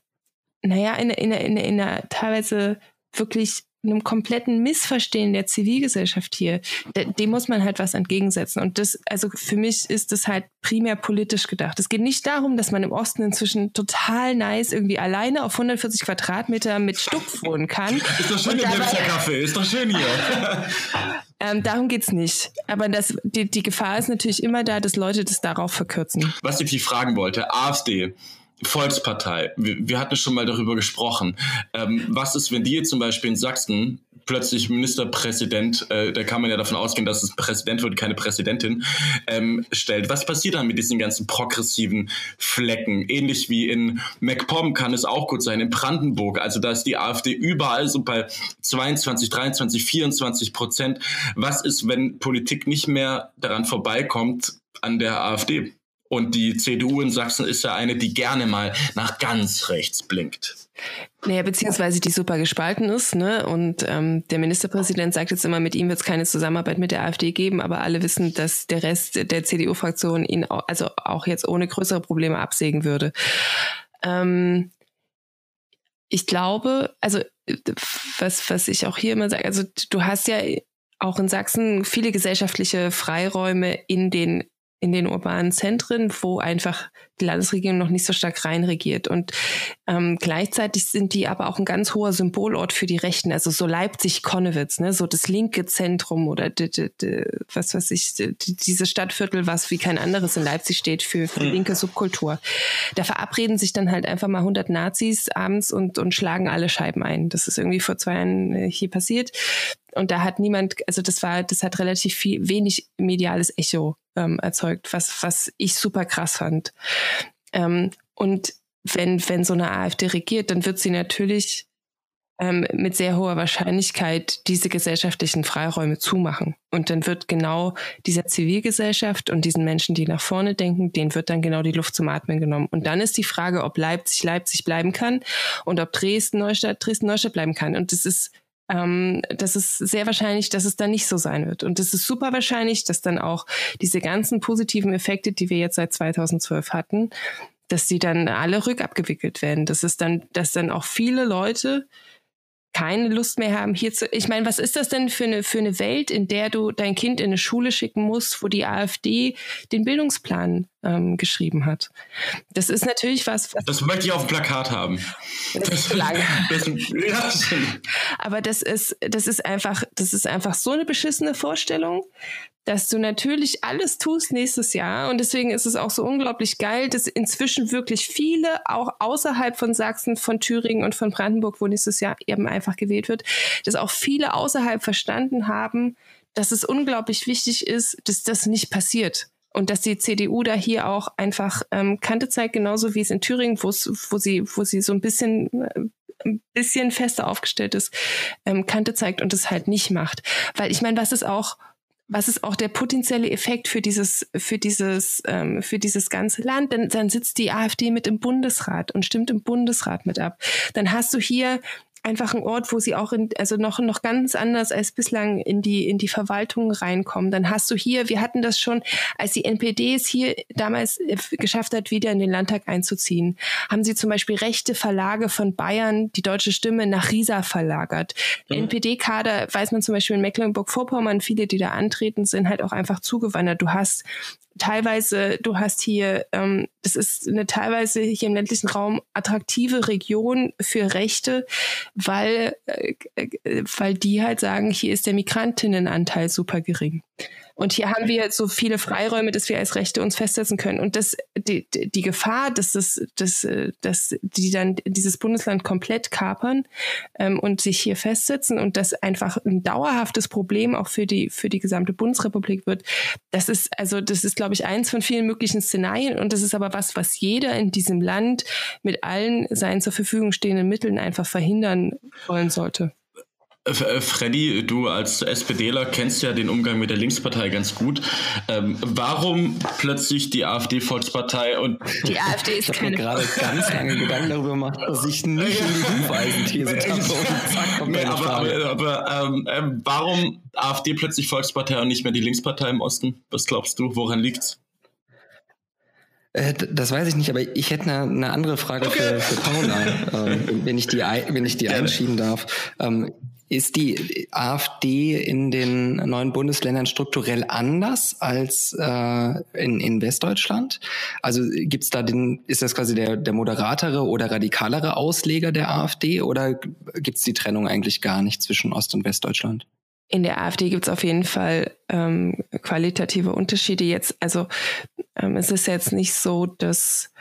naja, in, in, in, in einer teilweise wirklich einem kompletten Missverstehen der Zivilgesellschaft hier, dem muss man halt was entgegensetzen. Und das, also für mich ist das halt primär politisch gedacht. Es geht nicht darum, dass man im Osten inzwischen total nice irgendwie alleine auf 140 Quadratmeter mit Stuck wohnen kann. Ist doch schön hier, Kaffee, ist doch schön hier. ähm, darum geht's nicht. Aber das, die, die Gefahr ist natürlich immer da, dass Leute das darauf verkürzen. Was ich dich fragen wollte, AfD Volkspartei, wir, wir hatten schon mal darüber gesprochen. Ähm, was ist, wenn die jetzt zum Beispiel in Sachsen plötzlich Ministerpräsident, äh, da kann man ja davon ausgehen, dass es Präsident wird, keine Präsidentin, ähm, stellt. Was passiert dann mit diesen ganzen progressiven Flecken? Ähnlich wie in MacPom kann es auch gut sein, in Brandenburg. Also da ist die AfD überall so bei 22, 23, 24 Prozent. Was ist, wenn Politik nicht mehr daran vorbeikommt an der AfD? Und die CDU in Sachsen ist ja eine, die gerne mal nach ganz rechts blinkt. Naja, beziehungsweise die super gespalten ist, ne? Und ähm, der Ministerpräsident sagt jetzt immer, mit ihm wird es keine Zusammenarbeit mit der AfD geben, aber alle wissen, dass der Rest der CDU-Fraktion ihn auch, also auch jetzt ohne größere Probleme absägen würde. Ähm, ich glaube, also was, was ich auch hier immer sage, also du hast ja auch in Sachsen viele gesellschaftliche Freiräume in den in den urbanen Zentren, wo einfach die Landesregierung noch nicht so stark reinregiert. Und ähm, gleichzeitig sind die aber auch ein ganz hoher Symbolort für die Rechten. Also so Leipzig-Konnewitz, ne, so das linke Zentrum oder die, die, die, was weiß ich, dieses Stadtviertel, was wie kein anderes in Leipzig steht für, für die hm. linke Subkultur. Da verabreden sich dann halt einfach mal 100 Nazis abends und, und schlagen alle Scheiben ein. Das ist irgendwie vor zwei Jahren äh, hier passiert und da hat niemand, also das war, das hat relativ viel, wenig mediales Echo ähm, erzeugt, was, was ich super krass fand. Ähm, und wenn, wenn so eine AfD regiert, dann wird sie natürlich ähm, mit sehr hoher Wahrscheinlichkeit diese gesellschaftlichen Freiräume zumachen. Und dann wird genau dieser Zivilgesellschaft und diesen Menschen, die nach vorne denken, denen wird dann genau die Luft zum Atmen genommen. Und dann ist die Frage, ob Leipzig Leipzig bleiben kann und ob Dresden Neustadt Dresden Neustadt bleiben kann. Und das ist ähm, das ist sehr wahrscheinlich, dass es dann nicht so sein wird. Und es ist super wahrscheinlich, dass dann auch diese ganzen positiven Effekte, die wir jetzt seit 2012 hatten, dass sie dann alle rückabgewickelt werden. Das ist dann, dass dann auch viele Leute keine Lust mehr haben, hier zu. Ich meine, was ist das denn für eine, für eine Welt, in der du dein Kind in eine Schule schicken musst, wo die AfD den Bildungsplan ähm, geschrieben hat? Das ist natürlich was. das möchte ich auf dem Plakat haben. Das ist lange. Das, ja. Aber das ist, das ist einfach, das ist einfach so eine beschissene Vorstellung, dass du natürlich alles tust nächstes Jahr. Und deswegen ist es auch so unglaublich geil, dass inzwischen wirklich viele, auch außerhalb von Sachsen, von Thüringen und von Brandenburg, wo nächstes Jahr eben einfach gewählt wird, dass auch viele außerhalb verstanden haben, dass es unglaublich wichtig ist, dass das nicht passiert. Und dass die CDU da hier auch einfach ähm, Kante zeigt, genauso wie es in Thüringen, wo sie, wo sie so ein bisschen äh, ein bisschen fester aufgestellt ist, ähm, Kante zeigt und es halt nicht macht. Weil ich meine, was ist auch was ist auch der potenzielle Effekt für dieses, für dieses, ähm, für dieses ganze Land? Dann, dann sitzt die AfD mit im Bundesrat und stimmt im Bundesrat mit ab. Dann hast du hier einfach ein Ort, wo sie auch in, also noch, noch ganz anders als bislang in die, in die Verwaltung reinkommen. Dann hast du hier, wir hatten das schon, als die NPD es hier damals äh, geschafft hat, wieder in den Landtag einzuziehen, haben sie zum Beispiel rechte Verlage von Bayern, die deutsche Stimme, nach Riesa verlagert. Mhm. NPD-Kader, weiß man zum Beispiel in Mecklenburg-Vorpommern, viele, die da antreten, sind halt auch einfach zugewandert. Du hast teilweise, du hast hier, ähm, das ist eine teilweise hier im ländlichen Raum attraktive Region für Rechte, weil, äh, äh, weil die halt sagen, hier ist der Migrantinnenanteil super gering. Und hier haben wir so viele Freiräume, dass wir als Rechte uns festsetzen können. Und das, die, die Gefahr, dass, das, dass, dass die dann dieses Bundesland komplett kapern ähm, und sich hier festsetzen und das einfach ein dauerhaftes Problem auch für die, für die gesamte Bundesrepublik wird, das ist, also das ist, glaube ich, eins von vielen möglichen Szenarien. Und das ist aber was, was jeder in diesem Land mit allen seinen zur Verfügung stehenden Mitteln einfach verhindern wollen sollte. Äh, Freddy, du als SPDler kennst ja den Umgang mit der Linkspartei ganz gut. Ähm, warum plötzlich die AfD-Volkspartei und die AfD ist ich keine. Ich habe gerade ganz lange Gedanken darüber gemacht, dass ich nicht in die Hufeisenthese tappe. nee, aber, aber, aber ähm, ähm, warum AfD plötzlich Volkspartei und nicht mehr die Linkspartei im Osten? Was glaubst du? Woran liegt's? Äh, das weiß ich nicht, aber ich hätte eine, eine andere Frage okay. für, für Paula, ähm, wenn ich die, wenn ich die einschieben darf. Ähm, ist die AfD in den neuen Bundesländern strukturell anders als äh, in, in Westdeutschland? Also gibt's da den, ist das quasi der, der moderatere oder radikalere Ausleger der AfD oder gibt's die Trennung eigentlich gar nicht zwischen Ost- und Westdeutschland? In der AfD gibt's auf jeden Fall ähm, qualitative Unterschiede jetzt. Also ähm, es ist jetzt nicht so, dass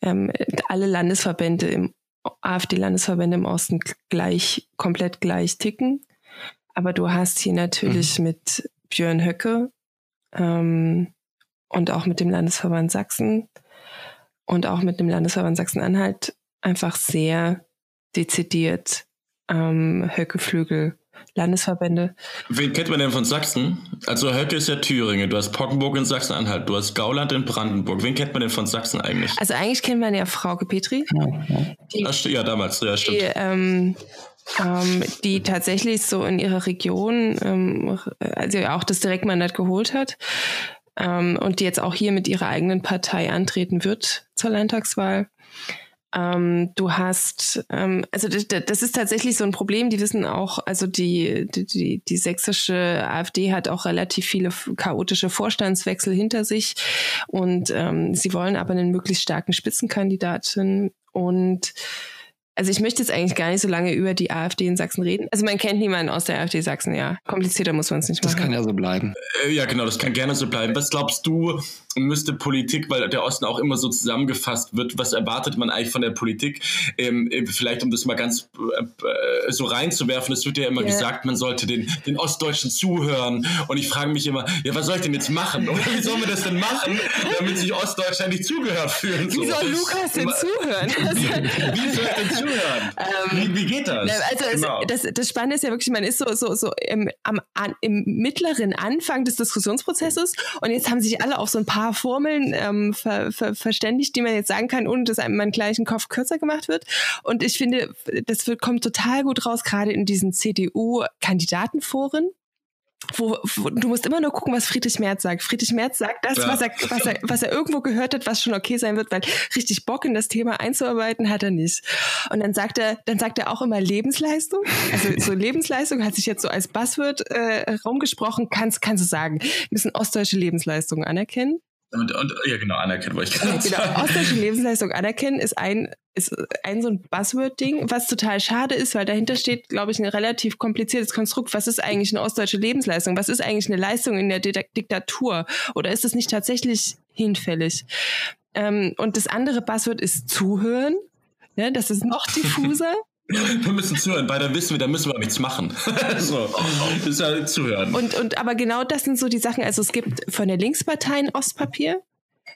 ähm, alle Landesverbände im AfD-Landesverbände im Osten gleich, komplett gleich ticken. Aber du hast hier natürlich mhm. mit Björn Höcke ähm, und auch mit dem Landesverband Sachsen und auch mit dem Landesverband Sachsen-Anhalt einfach sehr dezidiert ähm, Höckeflügel Landesverbände. Wen kennt man denn von Sachsen? Also Höcke ist ja Thüringen, du hast Pockenburg in Sachsen-Anhalt, du hast Gauland in Brandenburg. Wen kennt man denn von Sachsen eigentlich? Also eigentlich kennt man ja Frauke Petri. Die, Ach, ja, damals, ja, stimmt. Die, ähm, ähm, die tatsächlich so in ihrer Region, ähm, also auch das Direktmandat geholt hat ähm, und die jetzt auch hier mit ihrer eigenen Partei antreten wird zur Landtagswahl. Ähm, du hast, ähm, also das, ist tatsächlich so ein Problem. Die wissen auch, also die, die, die sächsische AfD hat auch relativ viele chaotische Vorstandswechsel hinter sich und ähm, sie wollen aber einen möglichst starken Spitzenkandidaten und also ich möchte jetzt eigentlich gar nicht so lange über die AfD in Sachsen reden. Also man kennt niemanden aus der AfD Sachsen, ja. Komplizierter muss man es nicht machen. Das kann ja so bleiben. Äh, ja, genau, das kann gerne so bleiben. Was glaubst du, müsste Politik, weil der Osten auch immer so zusammengefasst wird, was erwartet man eigentlich von der Politik? Ähm, äh, vielleicht, um das mal ganz äh, so reinzuwerfen, es wird ja immer yeah. gesagt, man sollte den, den Ostdeutschen zuhören. Und ich frage mich immer, ja, was soll ich denn jetzt machen? Oder wie sollen wir das denn machen, damit sich Ostdeutscher nicht zugehört fühlen? So. Wie soll Lukas denn zuhören? wie soll ich denn zuhören? Ähm, wie, wie, geht das? Also genau. das, das Spannende ist ja wirklich, man ist so, so, so im, am, an, im mittleren Anfang des Diskussionsprozesses und jetzt haben sich alle auf so ein paar paar Formeln ähm, ver, ver, verständigt, die man jetzt sagen kann, ohne dass einem man gleich ein Kopf kürzer gemacht wird. Und ich finde, das wird, kommt total gut raus, gerade in diesen CDU-Kandidatenforen wo, wo, du musst immer nur gucken, was Friedrich Merz sagt. Friedrich Merz sagt das, ja. was, er, was, er, was er irgendwo gehört hat, was schon okay sein wird, weil richtig Bock in das Thema einzuarbeiten hat er nicht. Und dann sagt er, dann sagt er auch immer Lebensleistung. Also so Lebensleistung hat sich jetzt so als Buzzword äh, rumgesprochen, kannst, kannst du sagen. Wir müssen ostdeutsche Lebensleistungen anerkennen. Und, und, ja, genau, anerkennen wollte ich gerade genau, sagen. Ausländische Lebensleistung anerkennen ist ein, ist ein so ein Buzzword-Ding, was total schade ist, weil dahinter steht, glaube ich, ein relativ kompliziertes Konstrukt. Was ist eigentlich eine ostdeutsche Lebensleistung? Was ist eigentlich eine Leistung in der Diktatur? Oder ist es nicht tatsächlich hinfällig? Ähm, und das andere Buzzword ist zuhören. Ja, das ist noch diffuser. Wir müssen zuhören, weil da wissen wir, da müssen wir nichts machen. so, ist ja zuhören. Und, und aber genau das sind so die Sachen. Also es gibt von der Linkspartei ein Ostpapier,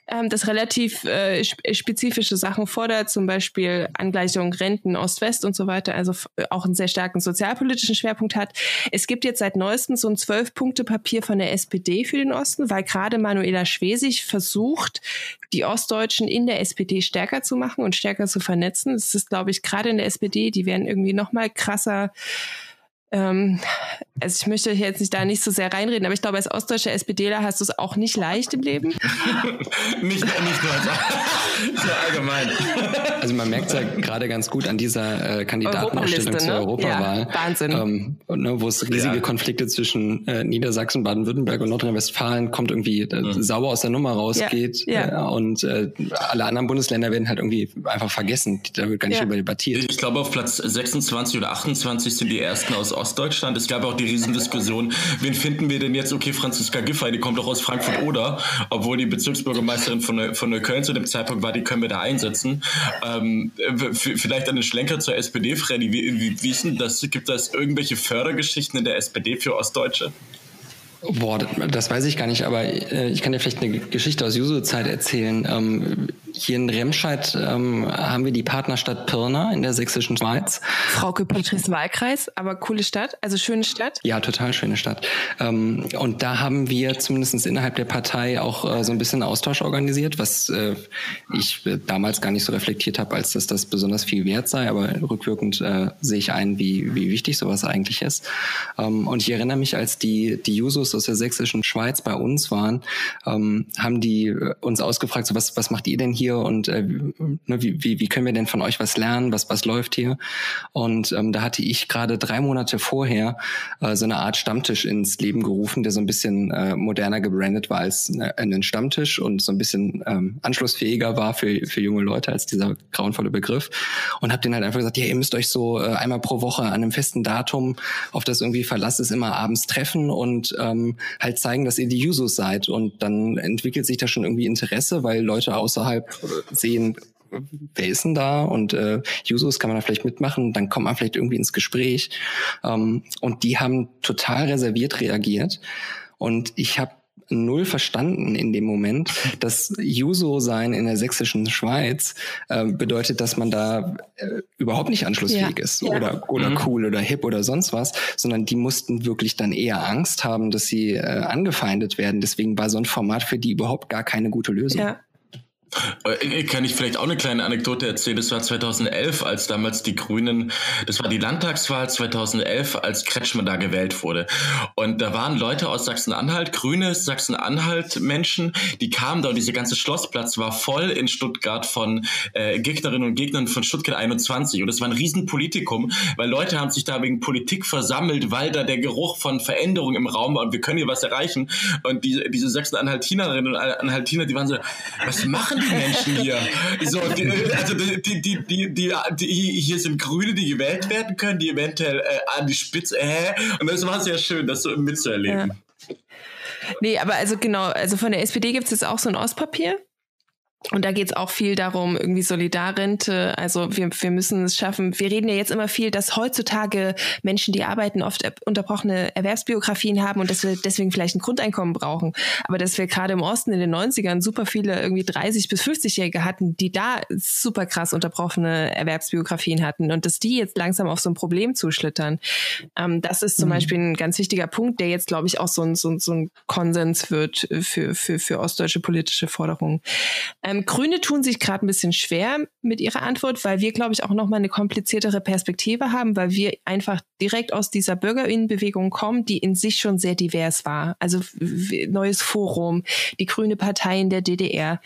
ähm, das relativ äh, spezifische Sachen fordert, zum Beispiel Angleichung Renten Ost-West und so weiter, also auch einen sehr starken sozialpolitischen Schwerpunkt hat. Es gibt jetzt seit neuestem so ein Zwölf-Punkte-Papier von der SPD für den Osten, weil gerade Manuela Schwesig versucht, die Ostdeutschen in der SPD stärker zu machen und stärker zu vernetzen. Das ist, glaube ich, gerade in der SPD, die werden irgendwie noch mal krasser ähm, also ich möchte jetzt nicht da nicht so sehr reinreden, aber ich glaube, als ostdeutscher SPDler hast du es auch nicht leicht im Leben. nicht, nicht nur so allgemein. Also man merkt es ja gerade ganz gut an dieser äh, Kandidatenausstellung ne? zur Europawahl. Ja, Wahnsinn. Ähm, ne, wo es riesige ja. Konflikte zwischen äh, Niedersachsen, Baden-Württemberg und Nordrhein-Westfalen kommt irgendwie äh, mhm. sauber aus der Nummer rausgeht. Ja. ja. Äh, und äh, alle anderen Bundesländer werden halt irgendwie einfach vergessen. Da wird gar nicht über debattiert. Ich glaube, auf Platz 26 oder 28 sind die ersten aus Ostdeutschland. Es gab auch die Riesendiskussion, wen finden wir denn jetzt? Okay, Franziska Giffey, die kommt doch aus Frankfurt oder, obwohl die Bezirksbürgermeisterin von, von Neukölln zu dem Zeitpunkt war, die können wir da einsetzen. Ähm, vielleicht einen Schlenker zur SPD, Freddy. Wie, wie, wie ist denn das? Gibt es irgendwelche Fördergeschichten in der SPD für Ostdeutsche? Boah, das weiß ich gar nicht, aber äh, ich kann dir vielleicht eine Geschichte aus Juso-Zeit erzählen. Ähm, hier in Remscheid ähm, haben wir die Partnerstadt Pirna in der sächsischen Schweiz. Frauke Petris Wahlkreis, aber coole Stadt, also schöne Stadt. Ja, total schöne Stadt. Ähm, und da haben wir zumindest innerhalb der Partei auch äh, so ein bisschen Austausch organisiert, was äh, ich damals gar nicht so reflektiert habe, als dass das besonders viel wert sei, aber rückwirkend sehe ich ein, wie, wie wichtig sowas eigentlich ist. Und ich erinnere mich, als die, die Jusos aus der sächsischen Schweiz bei uns waren, ähm, haben die äh, uns ausgefragt, so was, was macht ihr denn hier? und äh, ne, wie, wie, wie können wir denn von euch was lernen, was, was läuft hier? Und ähm, da hatte ich gerade drei Monate vorher äh, so eine Art Stammtisch ins Leben gerufen, der so ein bisschen äh, moderner gebrandet war als äh, ein Stammtisch und so ein bisschen ähm, anschlussfähiger war für, für junge Leute als dieser grauenvolle Begriff. Und habe denen halt einfach gesagt, ja, ihr müsst euch so äh, einmal pro Woche an einem festen Datum, auf das irgendwie Verlass ist, immer abends treffen und ähm, halt zeigen, dass ihr die Jusos seid. Und dann entwickelt sich da schon irgendwie Interesse, weil Leute außerhalb sehen, wer ist denn da? Und äh, Jusos kann man da vielleicht mitmachen, dann kommt man vielleicht irgendwie ins Gespräch. Ähm, und die haben total reserviert reagiert. Und ich habe null verstanden in dem Moment, dass Juso sein in der sächsischen Schweiz äh, bedeutet, dass man da äh, überhaupt nicht anschlussfähig ja. ist ja. oder, oder mhm. cool oder hip oder sonst was, sondern die mussten wirklich dann eher Angst haben, dass sie äh, angefeindet werden. Deswegen war so ein Format für die überhaupt gar keine gute Lösung. Ja. Äh, kann ich vielleicht auch eine kleine Anekdote erzählen? Das war 2011, als damals die Grünen, das war die Landtagswahl 2011, als Kretschmann da gewählt wurde. Und da waren Leute aus Sachsen-Anhalt, grüne Sachsen-Anhalt-Menschen, die kamen da und dieser ganze Schlossplatz war voll in Stuttgart von äh, Gegnerinnen und Gegnern von Stuttgart 21. Und es war ein Riesenpolitikum, weil Leute haben sich da wegen Politik versammelt, weil da der Geruch von Veränderung im Raum war und wir können hier was erreichen. Und diese, diese Sachsen-Anhaltinerinnen und Anhaltiner, die waren so, was machen Menschen hier? So, die, also die, die, die, die, die, hier sind Grüne, die gewählt werden können, die eventuell äh, an die Spitze, äh, und das war sehr schön, das so mitzuerleben. Ja. Nee, aber also genau, also von der SPD gibt es jetzt auch so ein Ostpapier. Und da geht es auch viel darum, irgendwie Solidarrente. Also wir, wir müssen es schaffen. Wir reden ja jetzt immer viel, dass heutzutage Menschen, die arbeiten, oft unterbrochene Erwerbsbiografien haben und dass wir deswegen vielleicht ein Grundeinkommen brauchen. Aber dass wir gerade im Osten in den 90ern super viele irgendwie 30 bis 50-Jährige hatten, die da super krass unterbrochene Erwerbsbiografien hatten und dass die jetzt langsam auf so ein Problem zuschlittern. Ähm, das ist zum mhm. Beispiel ein ganz wichtiger Punkt, der jetzt, glaube ich, auch so ein, so, so ein Konsens wird für, für, für ostdeutsche politische Forderungen. Ähm, Grüne tun sich gerade ein bisschen schwer mit ihrer Antwort, weil wir, glaube ich, auch nochmal eine kompliziertere Perspektive haben, weil wir einfach direkt aus dieser Bürgerinnenbewegung kommen, die in sich schon sehr divers war. Also neues Forum, die Grüne Partei in der DDR,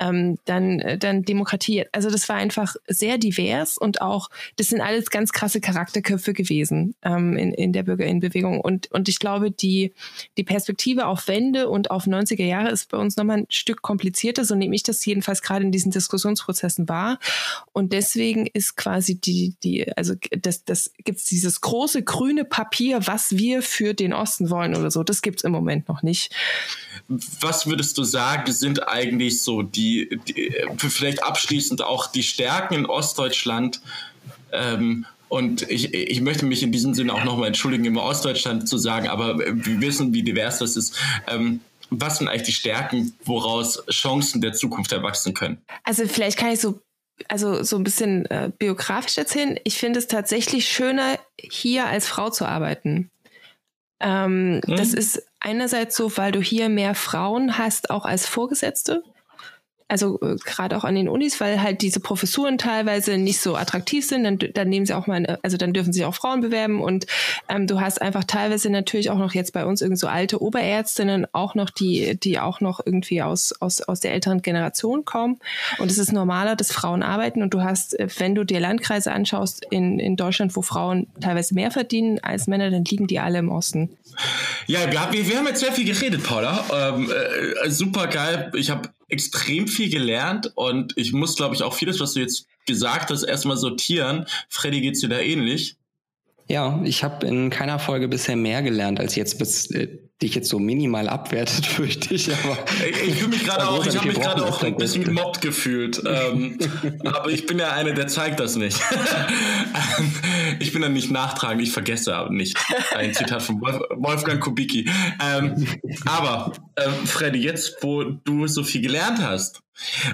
ähm, dann, äh, dann Demokratie. Also das war einfach sehr divers und auch, das sind alles ganz krasse Charakterköpfe gewesen ähm, in, in der Bürgerinnenbewegung. Und, und ich glaube, die, die Perspektive auf Wende und auf 90er Jahre ist bei uns nochmal ein Stück komplizierter, so nehme ich das jedenfalls gerade in diesen Diskussionsprozessen war. Und deswegen ist quasi die, die, also das, das es dieses große grüne Papier, was wir für den Osten wollen oder so. Das gibt es im Moment noch nicht. Was würdest du sagen, sind eigentlich so die, die vielleicht abschließend auch die Stärken in Ostdeutschland? Ähm, und ich, ich möchte mich in diesem Sinne auch nochmal entschuldigen, immer Ostdeutschland zu sagen, aber wir wissen, wie divers das ist. Ähm, was sind eigentlich die Stärken, woraus Chancen der Zukunft erwachsen können? Also vielleicht kann ich so also so ein bisschen äh, biografisch erzählen. Ich finde es tatsächlich schöner, hier als Frau zu arbeiten. Ähm, hm? Das ist einerseits so, weil du hier mehr Frauen hast, auch als Vorgesetzte also äh, gerade auch an den Unis, weil halt diese Professuren teilweise nicht so attraktiv sind, dann, dann nehmen sie auch mal, also dann dürfen sich auch Frauen bewerben. Und ähm, du hast einfach teilweise natürlich auch noch jetzt bei uns irgendwie so alte Oberärztinnen, auch noch die, die auch noch irgendwie aus, aus, aus der älteren Generation kommen. Und es ist normaler, dass Frauen arbeiten. Und du hast, äh, wenn du dir Landkreise anschaust in, in Deutschland, wo Frauen teilweise mehr verdienen als Männer, dann liegen die alle im Osten. Ja, wir, wir haben jetzt sehr viel geredet, Paula. Ähm, äh, super geil. Ich habe extrem viel gelernt und ich muss, glaube ich, auch vieles, was du jetzt gesagt hast, erstmal sortieren. Freddy, geht's dir da ähnlich? Ja, ich habe in keiner Folge bisher mehr gelernt als jetzt, bis äh, dich jetzt so minimal abwertet, fürchte ich. Aber ich, fühle mich gerade auch, ich habe mich gerade auch ein bisschen gemobbt gefühlt. ähm, aber ich bin ja einer, der zeigt das nicht. ich bin dann nicht nachtragend, ich vergesse aber nicht. Ein Zitat von Wolf, Wolfgang Kubicki. Ähm, aber, äh, Freddy, jetzt, wo du so viel gelernt hast,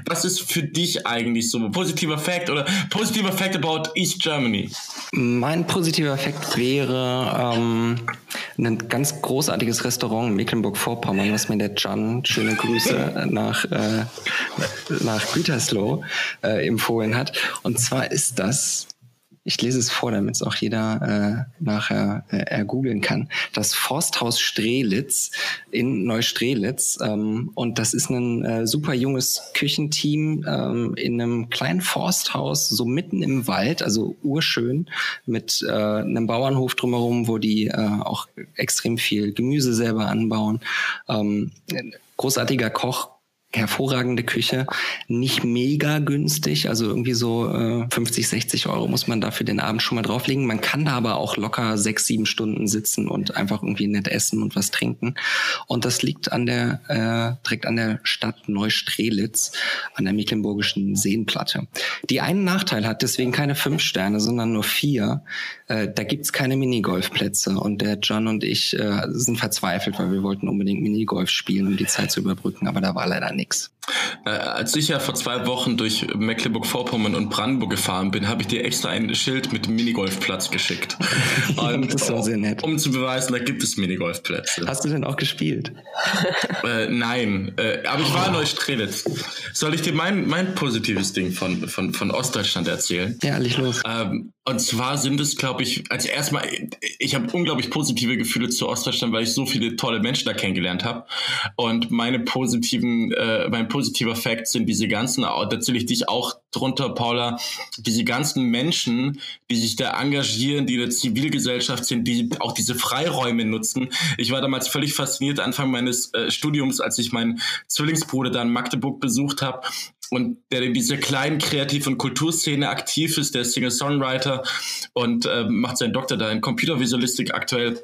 was ist für dich eigentlich so ein positiver Fact oder positiver Fact about East Germany? Mein positiver Fact wäre ähm, ein ganz großartiges Restaurant in Mecklenburg-Vorpommern, was mir der Can, schöne Grüße nach, äh, nach Gütersloh äh, empfohlen hat. Und zwar ist das ich lese es vor, damit es auch jeder äh, nachher äh, ergoogeln kann. Das Forsthaus Strelitz in Neustrelitz. Ähm, und das ist ein äh, super junges Küchenteam ähm, in einem kleinen Forsthaus, so mitten im Wald, also urschön, mit äh, einem Bauernhof drumherum, wo die äh, auch extrem viel Gemüse selber anbauen. Ähm, großartiger Koch, hervorragende Küche, nicht mega günstig, also irgendwie so äh, 50, 60 Euro muss man dafür den Abend schon mal drauflegen. Man kann da aber auch locker sechs, sieben Stunden sitzen und einfach irgendwie nett essen und was trinken. Und das liegt an der äh, direkt an der Stadt Neustrelitz, an der Mecklenburgischen Seenplatte. Die einen Nachteil hat, deswegen keine fünf Sterne, sondern nur vier. Äh, da gibt's keine Minigolfplätze und der John und ich äh, sind verzweifelt, weil wir wollten unbedingt Minigolf spielen, um die Zeit zu überbrücken, aber da war leider nichts. Äh, als ich ja vor zwei Wochen durch Mecklenburg-Vorpommern und Brandenburg gefahren bin, habe ich dir extra ein Schild mit Minigolfplatz geschickt. Und, das war sehr nett. Um zu beweisen, da gibt es Minigolfplätze. Hast du denn auch gespielt? Äh, nein, äh, aber ich war in Neustrelitz. Soll ich dir mein, mein positives Ding von, von, von Ostdeutschland erzählen? Ja, leg los. Ähm, und zwar sind es, glaube ich, als erstmal, ich habe unglaublich positive Gefühle zu Ostdeutschland, weil ich so viele tolle Menschen da kennengelernt habe. Und meine positiven, äh, mein positiver Fakt sind diese ganzen, da zähle ich dich auch drunter, Paula, diese ganzen Menschen, die sich da engagieren, die in der Zivilgesellschaft sind, die auch diese Freiräume nutzen. Ich war damals völlig fasziniert, Anfang meines äh, Studiums, als ich meinen Zwillingsbruder da in Magdeburg besucht habe und der in dieser kleinen Kreativ- und Kulturszene aktiv ist, der ist Singer-Songwriter und äh, macht seinen Doktor da in Computervisualistik aktuell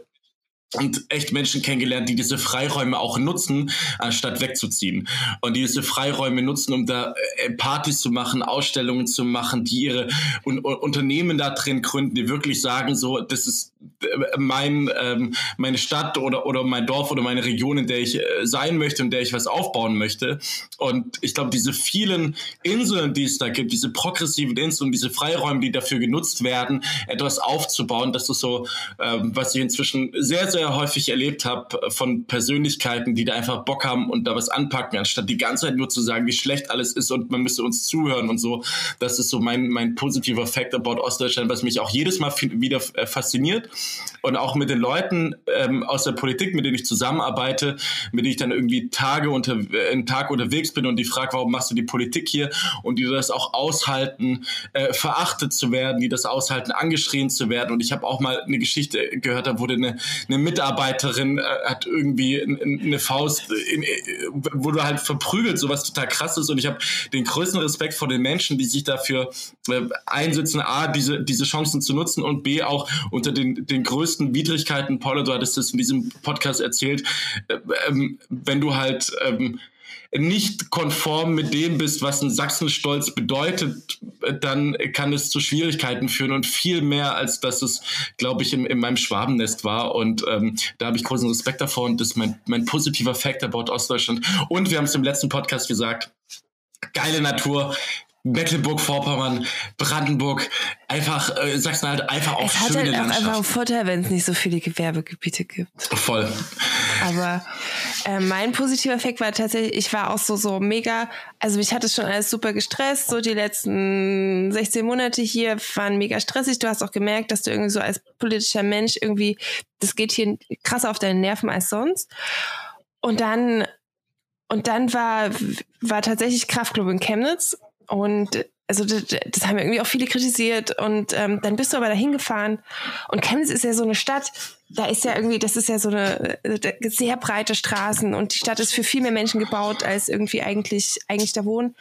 und echt Menschen kennengelernt, die diese Freiräume auch nutzen, anstatt wegzuziehen. Und die diese Freiräume nutzen, um da äh, Partys zu machen, Ausstellungen zu machen, die ihre un Unternehmen da drin gründen, die wirklich sagen, so, das ist äh, mein, ähm, meine Stadt oder, oder mein Dorf oder meine Region, in der ich äh, sein möchte und der ich was aufbauen möchte. Und ich glaube, diese vielen Inseln, die es da gibt, diese progressiven Inseln, diese Freiräume, die dafür genutzt werden, etwas aufzubauen, das ist so, ähm, was ich inzwischen sehr, sehr sehr häufig erlebt habe von Persönlichkeiten, die da einfach Bock haben und da was anpacken, anstatt die ganze Zeit nur zu sagen, wie schlecht alles ist und man müsste uns zuhören und so. Das ist so mein, mein positiver Fact about Ostdeutschland, was mich auch jedes Mal wieder äh, fasziniert. Und auch mit den Leuten ähm, aus der Politik, mit denen ich zusammenarbeite, mit denen ich dann irgendwie Tage unter, äh, einen Tag unterwegs bin und die frage, warum machst du die Politik hier? Und die das auch aushalten, äh, verachtet zu werden, die das aushalten, angeschrien zu werden. Und ich habe auch mal eine Geschichte gehört, da wurde eine, eine Mitarbeiterin äh, hat irgendwie eine Faust, in, äh, du halt verprügelt, sowas total krasses. Und ich habe den größten Respekt vor den Menschen, die sich dafür äh, einsetzen, A, diese, diese Chancen zu nutzen und B, auch unter den, den größten Widrigkeiten, Paula, du hattest das in diesem Podcast erzählt, äh, ähm, wenn du halt ähm, nicht konform mit dem bist, was ein Sachsenstolz bedeutet, dann kann es zu Schwierigkeiten führen und viel mehr, als dass es, glaube ich, in, in meinem Schwabennest war. Und ähm, da habe ich großen Respekt davor und das ist mein, mein positiver Fact about Ostdeutschland. Und wir haben es im letzten Podcast gesagt, geile Natur, Mecklenburg-Vorpommern, Brandenburg, einfach äh, Sachsen-Anhalt, einfach auch es schöne hat halt auch einfach einen Vorteil, wenn es nicht so viele Gewerbegebiete gibt. Voll. Aber äh, mein positiver Effekt war tatsächlich, ich war auch so so mega, also mich hat es schon alles super gestresst, so die letzten 16 Monate hier waren mega stressig. Du hast auch gemerkt, dass du irgendwie so als politischer Mensch irgendwie, das geht hier krasser auf deine Nerven als sonst. Und dann und dann war, war tatsächlich Kraftclub in Chemnitz und also das, das haben irgendwie auch viele kritisiert. Und ähm, dann bist du aber dahin gefahren. Und Chemnitz ist ja so eine Stadt, da ist ja irgendwie, das ist ja so eine äh, sehr breite Straßen. Und die Stadt ist für viel mehr Menschen gebaut, als irgendwie eigentlich eigentlich da wohnen.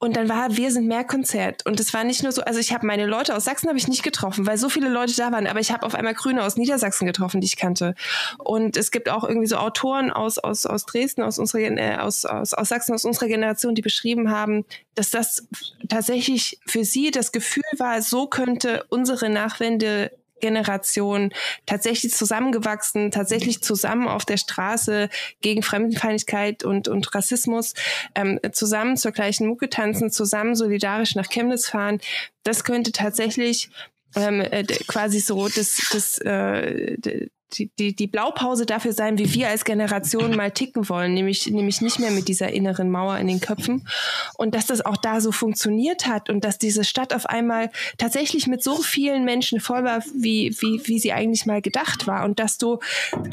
Und dann war Wir sind mehr Konzert. Und es war nicht nur so, also ich habe meine Leute aus Sachsen habe ich nicht getroffen, weil so viele Leute da waren, aber ich habe auf einmal Grüne aus Niedersachsen getroffen, die ich kannte. Und es gibt auch irgendwie so Autoren aus, aus, aus Dresden, aus, unserer, äh, aus, aus, aus Sachsen, aus unserer Generation, die beschrieben haben, dass das tatsächlich für sie das Gefühl war, so könnte unsere Nachwende Generation tatsächlich zusammengewachsen, tatsächlich zusammen auf der Straße gegen Fremdenfeindlichkeit und, und Rassismus, ähm, zusammen zur gleichen Mucke tanzen, zusammen solidarisch nach Chemnitz fahren. Das könnte tatsächlich ähm, äh, quasi so das, das, äh, die, die, die Blaupause dafür sein, wie wir als Generation mal ticken wollen, nämlich, nämlich nicht mehr mit dieser inneren Mauer in den Köpfen. Und dass das auch da so funktioniert hat und dass diese Stadt auf einmal tatsächlich mit so vielen Menschen voll war, wie, wie, wie sie eigentlich mal gedacht war. Und dass du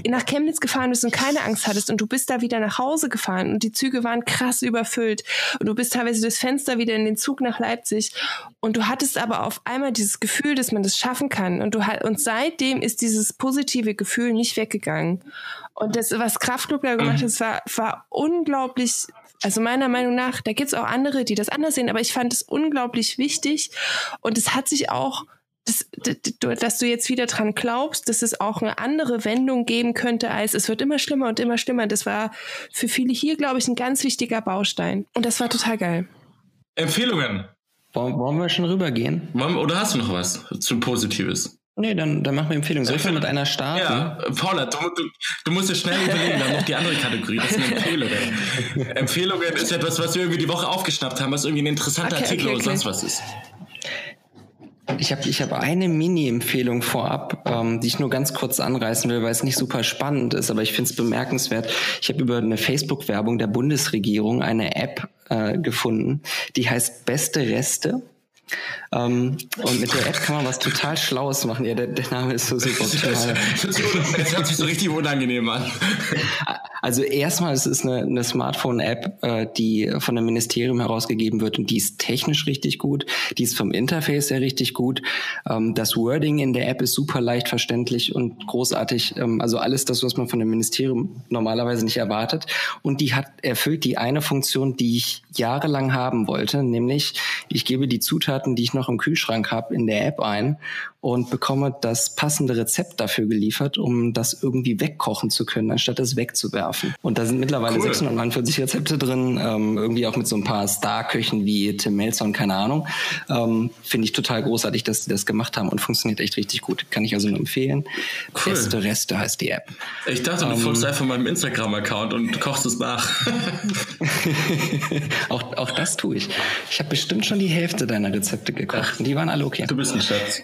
nach Chemnitz gefahren bist und keine Angst hattest und du bist da wieder nach Hause gefahren und die Züge waren krass überfüllt und du bist teilweise durchs Fenster wieder in den Zug nach Leipzig und du hattest aber auf einmal dieses Gefühl, dass man das schaffen kann. Und du und seitdem ist dieses positive Gefühl Gefühl nicht weggegangen. Und das, was Kraftclub da gemacht hat, war, war unglaublich also meiner Meinung nach, da gibt's auch andere, die das anders sehen, aber ich fand es unglaublich wichtig und es hat sich auch dass, dass du jetzt wieder dran glaubst, dass es auch eine andere Wendung geben könnte, als es wird immer schlimmer und immer schlimmer. Das war für viele hier, glaube ich, ein ganz wichtiger Baustein. Und das war total geil. Empfehlungen. Wollen, wollen wir schon rübergehen? Oder hast du noch was zu Positives? Nee, dann, dann machen wir Empfehlungen. Soll ich mal mit einer starten? Ja, Paula, du, du, du musst dir schnell überlegen, dann noch die andere Kategorie, das sind Empfehlungen. Empfehlungen ist etwas, was wir irgendwie die Woche aufgeschnappt haben, was irgendwie ein interessanter okay, Artikel okay, okay. oder sonst was ist. Ich habe ich hab eine Mini-Empfehlung vorab, ähm, die ich nur ganz kurz anreißen will, weil es nicht super spannend ist, aber ich finde es bemerkenswert. Ich habe über eine Facebook-Werbung der Bundesregierung eine App äh, gefunden, die heißt Beste Reste. Ähm, und mit der App kann man was total Schlaues machen. Ja, der, der Name ist so super. Das, das hört sich so richtig unangenehm an. Also erstmal, es ist eine, eine Smartphone-App, äh, die von dem Ministerium herausgegeben wird und die ist technisch richtig gut. Die ist vom Interface her richtig gut. Ähm, das Wording in der App ist super leicht verständlich und großartig. Ähm, also alles das, was man von dem Ministerium normalerweise nicht erwartet. Und die hat erfüllt die eine Funktion, die ich jahrelang haben wollte, nämlich ich gebe die Zutaten, die ich noch im Kühlschrank habe, in der App ein und bekomme das passende Rezept dafür geliefert, um das irgendwie wegkochen zu können, anstatt es wegzuwerfen. Und da sind mittlerweile cool. 649 Rezepte drin, ähm, irgendwie auch mit so ein paar Star-Köchen wie Tim Melzer und keine Ahnung. Ähm, Finde ich total großartig, dass sie das gemacht haben und funktioniert echt richtig gut. Kann ich also nur empfehlen. Cool. Beste Reste heißt die App. Ich dachte, du ähm, folgst einfach meinem Instagram-Account und kochst es nach. auch, auch das tue ich. Ich habe bestimmt schon die Hälfte deiner Rezepte gekocht und die waren alle okay. Du bist ein Schatz.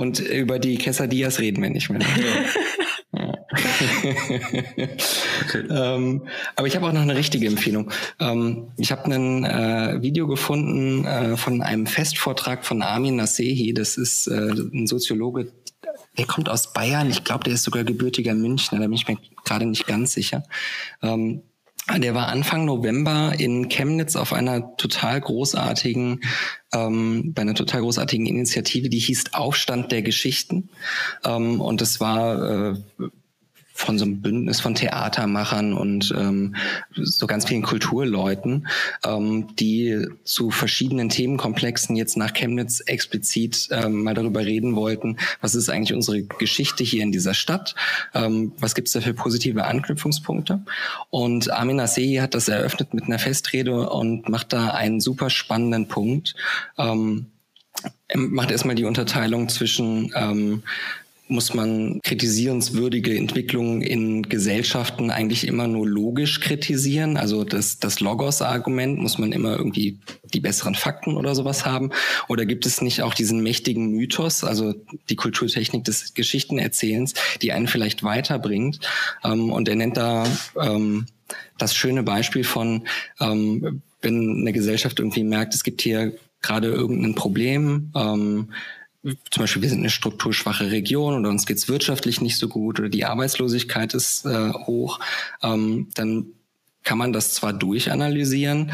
Und über die Quesadillas reden wir nicht mehr. okay. ähm, aber ich habe auch noch eine richtige Empfehlung. Ähm, ich habe ein äh, Video gefunden äh, von einem Festvortrag von Armin Nasehi. Das ist äh, ein Soziologe, der kommt aus Bayern. Ich glaube, der ist sogar gebürtiger Münchner. Da bin ich mir gerade nicht ganz sicher. Ähm, der war Anfang November in Chemnitz auf einer total großartigen, ähm, bei einer total großartigen Initiative, die hieß Aufstand der Geschichten. Ähm, und das war äh, von so einem Bündnis von Theatermachern und ähm, so ganz vielen Kulturleuten, ähm, die zu verschiedenen Themenkomplexen jetzt nach Chemnitz explizit ähm, mal darüber reden wollten, was ist eigentlich unsere Geschichte hier in dieser Stadt, ähm, was gibt es da für positive Anknüpfungspunkte. Und Armin Assehi hat das eröffnet mit einer Festrede und macht da einen super spannenden Punkt. Ähm, macht erstmal die Unterteilung zwischen ähm, muss man kritisierenswürdige Entwicklungen in Gesellschaften eigentlich immer nur logisch kritisieren. Also das, das Logos-Argument muss man immer irgendwie die besseren Fakten oder sowas haben. Oder gibt es nicht auch diesen mächtigen Mythos, also die Kulturtechnik des Geschichtenerzählens, die einen vielleicht weiterbringt? Ähm, und er nennt da ähm, das schöne Beispiel von, ähm, wenn eine Gesellschaft irgendwie merkt, es gibt hier gerade irgendein Problem, ähm, zum Beispiel, wir sind eine strukturschwache Region oder uns geht's wirtschaftlich nicht so gut oder die Arbeitslosigkeit ist äh, hoch, ähm, dann kann man das zwar durchanalysieren,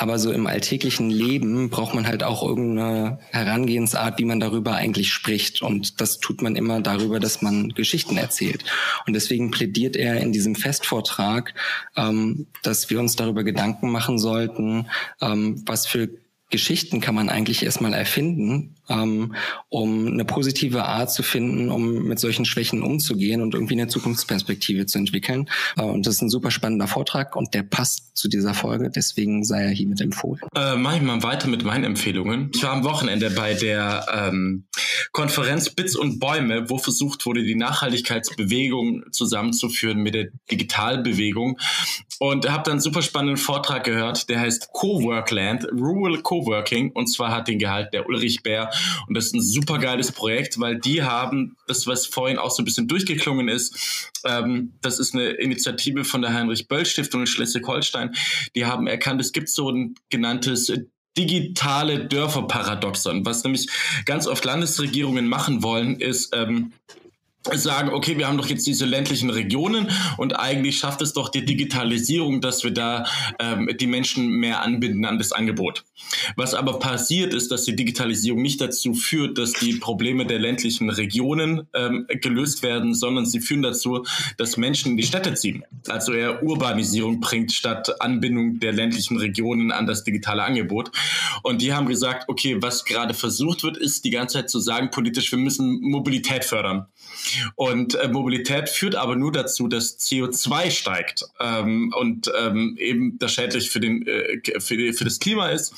aber so im alltäglichen Leben braucht man halt auch irgendeine Herangehensart, wie man darüber eigentlich spricht. Und das tut man immer darüber, dass man Geschichten erzählt. Und deswegen plädiert er in diesem Festvortrag, ähm, dass wir uns darüber Gedanken machen sollten, ähm, was für Geschichten kann man eigentlich erstmal erfinden, ähm, um eine positive Art zu finden, um mit solchen Schwächen umzugehen und irgendwie eine Zukunftsperspektive zu entwickeln. Äh, und das ist ein super spannender Vortrag und der passt zu dieser Folge, deswegen sei er hiermit empfohlen. Äh, mach ich mal weiter mit meinen Empfehlungen. Ich war am Wochenende bei der ähm, Konferenz Bits und Bäume, wo versucht wurde, die Nachhaltigkeitsbewegung zusammenzuführen mit der Digitalbewegung und habe dann einen super spannenden Vortrag gehört, der heißt Coworkland, Rural Coworking und zwar hat den Gehalt der Ulrich Bär und das ist ein super geiles Projekt, weil die haben das, was vorhin auch so ein bisschen durchgeklungen ist, ähm, das ist eine Initiative von der Heinrich-Böll-Stiftung in Schleswig-Holstein. Die haben erkannt, es gibt so ein genanntes digitale Dörferparadoxon. Was nämlich ganz oft Landesregierungen machen wollen, ist ähm, sagen, okay, wir haben doch jetzt diese ländlichen Regionen und eigentlich schafft es doch die Digitalisierung, dass wir da ähm, die Menschen mehr anbinden an das Angebot. Was aber passiert ist, dass die Digitalisierung nicht dazu führt, dass die Probleme der ländlichen Regionen ähm, gelöst werden, sondern sie führen dazu, dass Menschen in die Städte ziehen. Also eher Urbanisierung bringt statt Anbindung der ländlichen Regionen an das digitale Angebot. Und die haben gesagt, okay, was gerade versucht wird, ist die ganze Zeit zu sagen, politisch, wir müssen Mobilität fördern. Und äh, Mobilität führt aber nur dazu, dass CO2 steigt ähm, und ähm, eben das schädlich für, den, äh, für, die, für das Klima ist.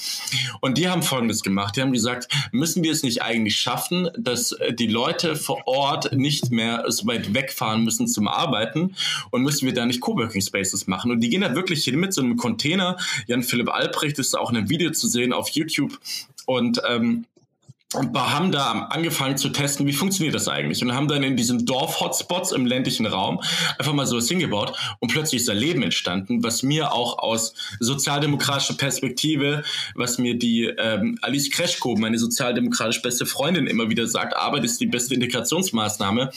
Und die haben Folgendes gemacht. Die haben gesagt, müssen wir es nicht eigentlich schaffen, dass äh, die Leute vor Ort nicht mehr so weit wegfahren müssen zum Arbeiten und müssen wir da nicht Coworking Spaces machen. Und die gehen da wirklich hin mit so einem Container. Jan-Philipp Albrecht ist auch in einem Video zu sehen auf YouTube. Und ähm, und haben da angefangen zu testen, wie funktioniert das eigentlich? Und haben dann in diesen Dorf-Hotspots im ländlichen Raum einfach mal sowas hingebaut. Und plötzlich ist da Leben entstanden, was mir auch aus sozialdemokratischer Perspektive, was mir die ähm, Alice Kreschko, meine sozialdemokratisch beste Freundin, immer wieder sagt, Arbeit ist die beste Integrationsmaßnahme,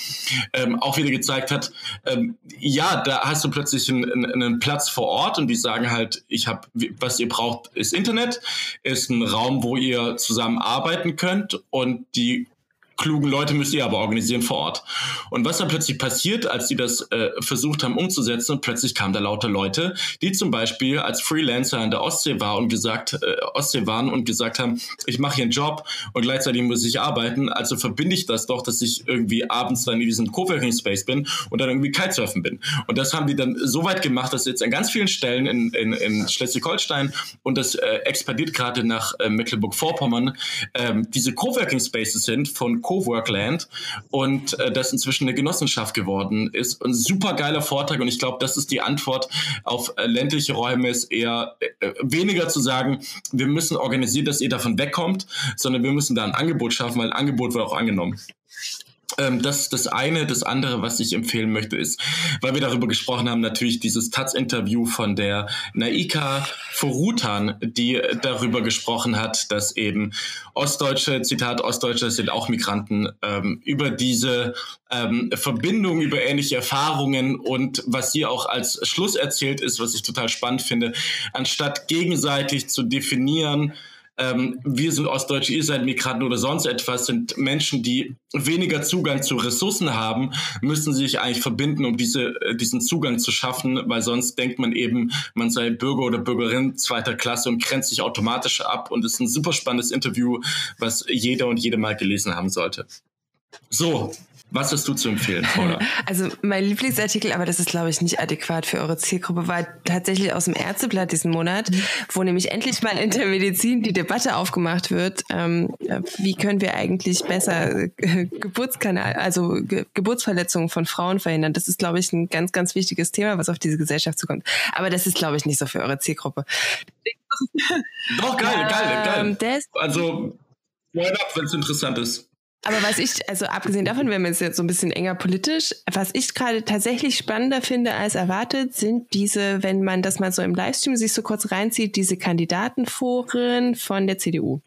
ähm, auch wieder gezeigt hat, ähm, ja, da hast du plötzlich einen, einen Platz vor Ort und die sagen halt, ich habe, was ihr braucht, ist Internet, ist ein Raum, wo ihr zusammen arbeiten könnt, und die klugen Leute müsst ihr aber organisieren vor Ort. Und was dann plötzlich passiert, als die das äh, versucht haben umzusetzen, plötzlich kamen da lauter Leute, die zum Beispiel als Freelancer in der Ostsee war und gesagt, äh, Ostsee waren und gesagt haben, ich mache hier einen Job und gleichzeitig muss ich arbeiten, also verbinde ich das doch, dass ich irgendwie abends dann in diesem Coworking Space bin und dann irgendwie Kitesurfen bin. Und das haben die dann so weit gemacht, dass jetzt an ganz vielen Stellen in, in, in Schleswig-Holstein und das äh, expandiert gerade nach äh, Mecklenburg-Vorpommern, ähm, diese Coworking Spaces sind von Coworkland und äh, das inzwischen eine Genossenschaft geworden ist. Ein super geiler Vortrag und ich glaube, das ist die Antwort auf äh, ländliche Räume, ist eher äh, weniger zu sagen, wir müssen organisieren, dass ihr davon wegkommt, sondern wir müssen da ein Angebot schaffen, weil ein Angebot wird auch angenommen. Ähm, das ist das eine. Das andere, was ich empfehlen möchte, ist, weil wir darüber gesprochen haben, natürlich dieses Taz-Interview von der Naika Forutan, die darüber gesprochen hat, dass eben Ostdeutsche, Zitat, Ostdeutsche sind auch Migranten, ähm, über diese ähm, Verbindung, über ähnliche Erfahrungen und was sie auch als Schluss erzählt ist, was ich total spannend finde, anstatt gegenseitig zu definieren, ähm, wir sind Ostdeutsche, ihr seid Migranten oder sonst etwas, sind Menschen, die weniger Zugang zu Ressourcen haben, müssen sich eigentlich verbinden, um diese, äh, diesen Zugang zu schaffen, weil sonst denkt man eben, man sei Bürger oder Bürgerin zweiter Klasse und grenzt sich automatisch ab. Und es ist ein super spannendes Interview, was jeder und jede mal gelesen haben sollte. So, was hast du zu empfehlen, Paula? Also mein Lieblingsartikel, aber das ist, glaube ich, nicht adäquat für eure Zielgruppe, war tatsächlich aus dem Ärzteblatt diesen Monat, wo nämlich endlich mal in der Medizin die Debatte aufgemacht wird, ähm, wie können wir eigentlich besser äh, Geburtskanal, also Ge Geburtsverletzungen von Frauen verhindern. Das ist, glaube ich, ein ganz, ganz wichtiges Thema, was auf diese Gesellschaft zukommt. Aber das ist, glaube ich, nicht so für eure Zielgruppe. Doch, geil, geil, geil. Also, why not, wenn es interessant ist. Aber was ich, also abgesehen davon, wenn wir es jetzt so ein bisschen enger politisch, was ich gerade tatsächlich spannender finde als erwartet, sind diese, wenn man das mal so im Livestream sich so kurz reinzieht, diese Kandidatenforen von der CDU.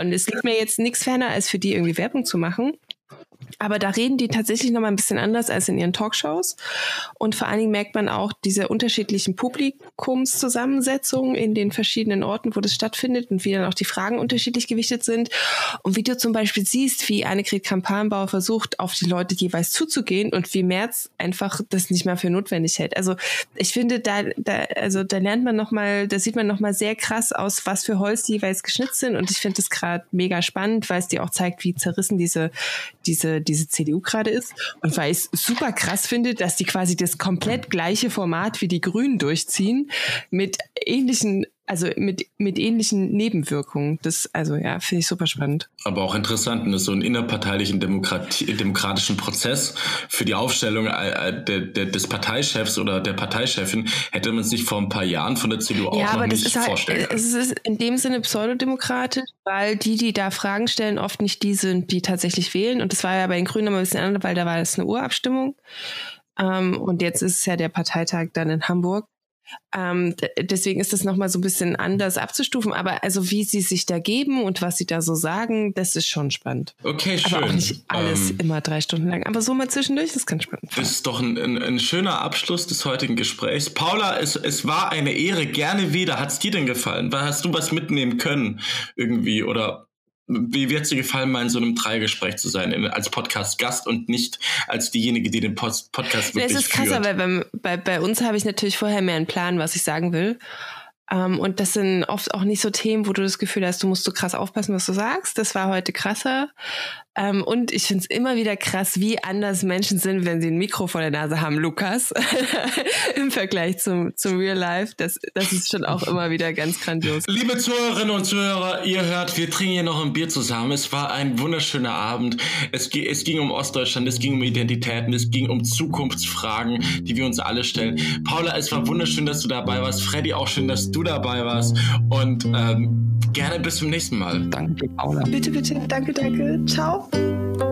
Und es liegt mir jetzt nichts ferner, als für die irgendwie Werbung zu machen. Aber da reden die tatsächlich noch mal ein bisschen anders als in ihren Talkshows. Und vor allen Dingen merkt man auch diese unterschiedlichen Publikumszusammensetzungen in den verschiedenen Orten, wo das stattfindet und wie dann auch die Fragen unterschiedlich gewichtet sind. Und wie du zum Beispiel siehst, wie Annegret Kampanbauer versucht, auf die Leute jeweils zuzugehen und wie Merz einfach das nicht mehr für notwendig hält. Also ich finde, da, da, also da lernt man noch mal, da sieht man noch mal sehr krass aus, was für Holz die jeweils geschnitzt sind. Und ich finde das gerade mega spannend, weil es dir auch zeigt, wie zerrissen diese, diese diese CDU gerade ist. Und weil ich es super krass finde, dass die quasi das komplett gleiche Format wie die Grünen durchziehen mit ähnlichen also mit, mit ähnlichen Nebenwirkungen. Das, also ja, finde ich super spannend. Aber auch interessant, ne? so einen innerparteilichen Demokratie, demokratischen Prozess für die Aufstellung äh, äh, der, der, des Parteichefs oder der Parteichefin hätte man sich vor ein paar Jahren von der CDU auch ja, noch nicht halt, vorstellen können. Es ist in dem Sinne pseudodemokratisch, weil die, die da Fragen stellen, oft nicht die sind, die tatsächlich wählen. Und das war ja bei den Grünen immer ein bisschen anders, weil da war das eine Urabstimmung. Um, ähm, und jetzt ist es ja der Parteitag dann in Hamburg. Ähm, deswegen ist das nochmal so ein bisschen anders abzustufen. Aber also wie sie sich da geben und was sie da so sagen, das ist schon spannend. Okay, schön. Aber auch nicht alles ähm, immer drei Stunden lang. Aber so mal zwischendurch, das kann spannend sein. Das ist doch ein, ein, ein, schöner Abschluss des heutigen Gesprächs. Paula, es, es war eine Ehre. Gerne wieder. Hat es dir denn gefallen? Hast du was mitnehmen können irgendwie? Oder wie wird es dir gefallen, mal in so einem Dreigespräch zu sein, als Podcast-Gast und nicht als diejenige, die den Post Podcast wirklich führt? Es ist krasser, weil bei, bei, bei uns habe ich natürlich vorher mehr einen Plan, was ich sagen will. Um, ähm, und das sind oft auch nicht so Themen, wo du das Gefühl hast, du musst so krass aufpassen, was du sagst. Das war heute krasser. Ähm, und ich finde es immer wieder krass, wie anders Menschen sind, wenn sie ein Mikro vor der Nase haben, Lukas, im Vergleich zum, zum Real Life. Das, das ist schon auch immer wieder ganz grandios. Liebe Zuhörerinnen und Zuhörer, ihr hört, wir trinken hier noch ein Bier zusammen. Es war ein wunderschöner Abend. Es, es ging um Ostdeutschland, es ging um Identitäten, es ging um Zukunftsfragen, die wir uns alle stellen. Paula, es war wunderschön, dass du dabei warst. Freddy, auch schön, dass du dabei warst. Und ähm, gerne bis zum nächsten Mal. Danke, Paula. Bitte, bitte. Danke, danke. Ciao. Tchau!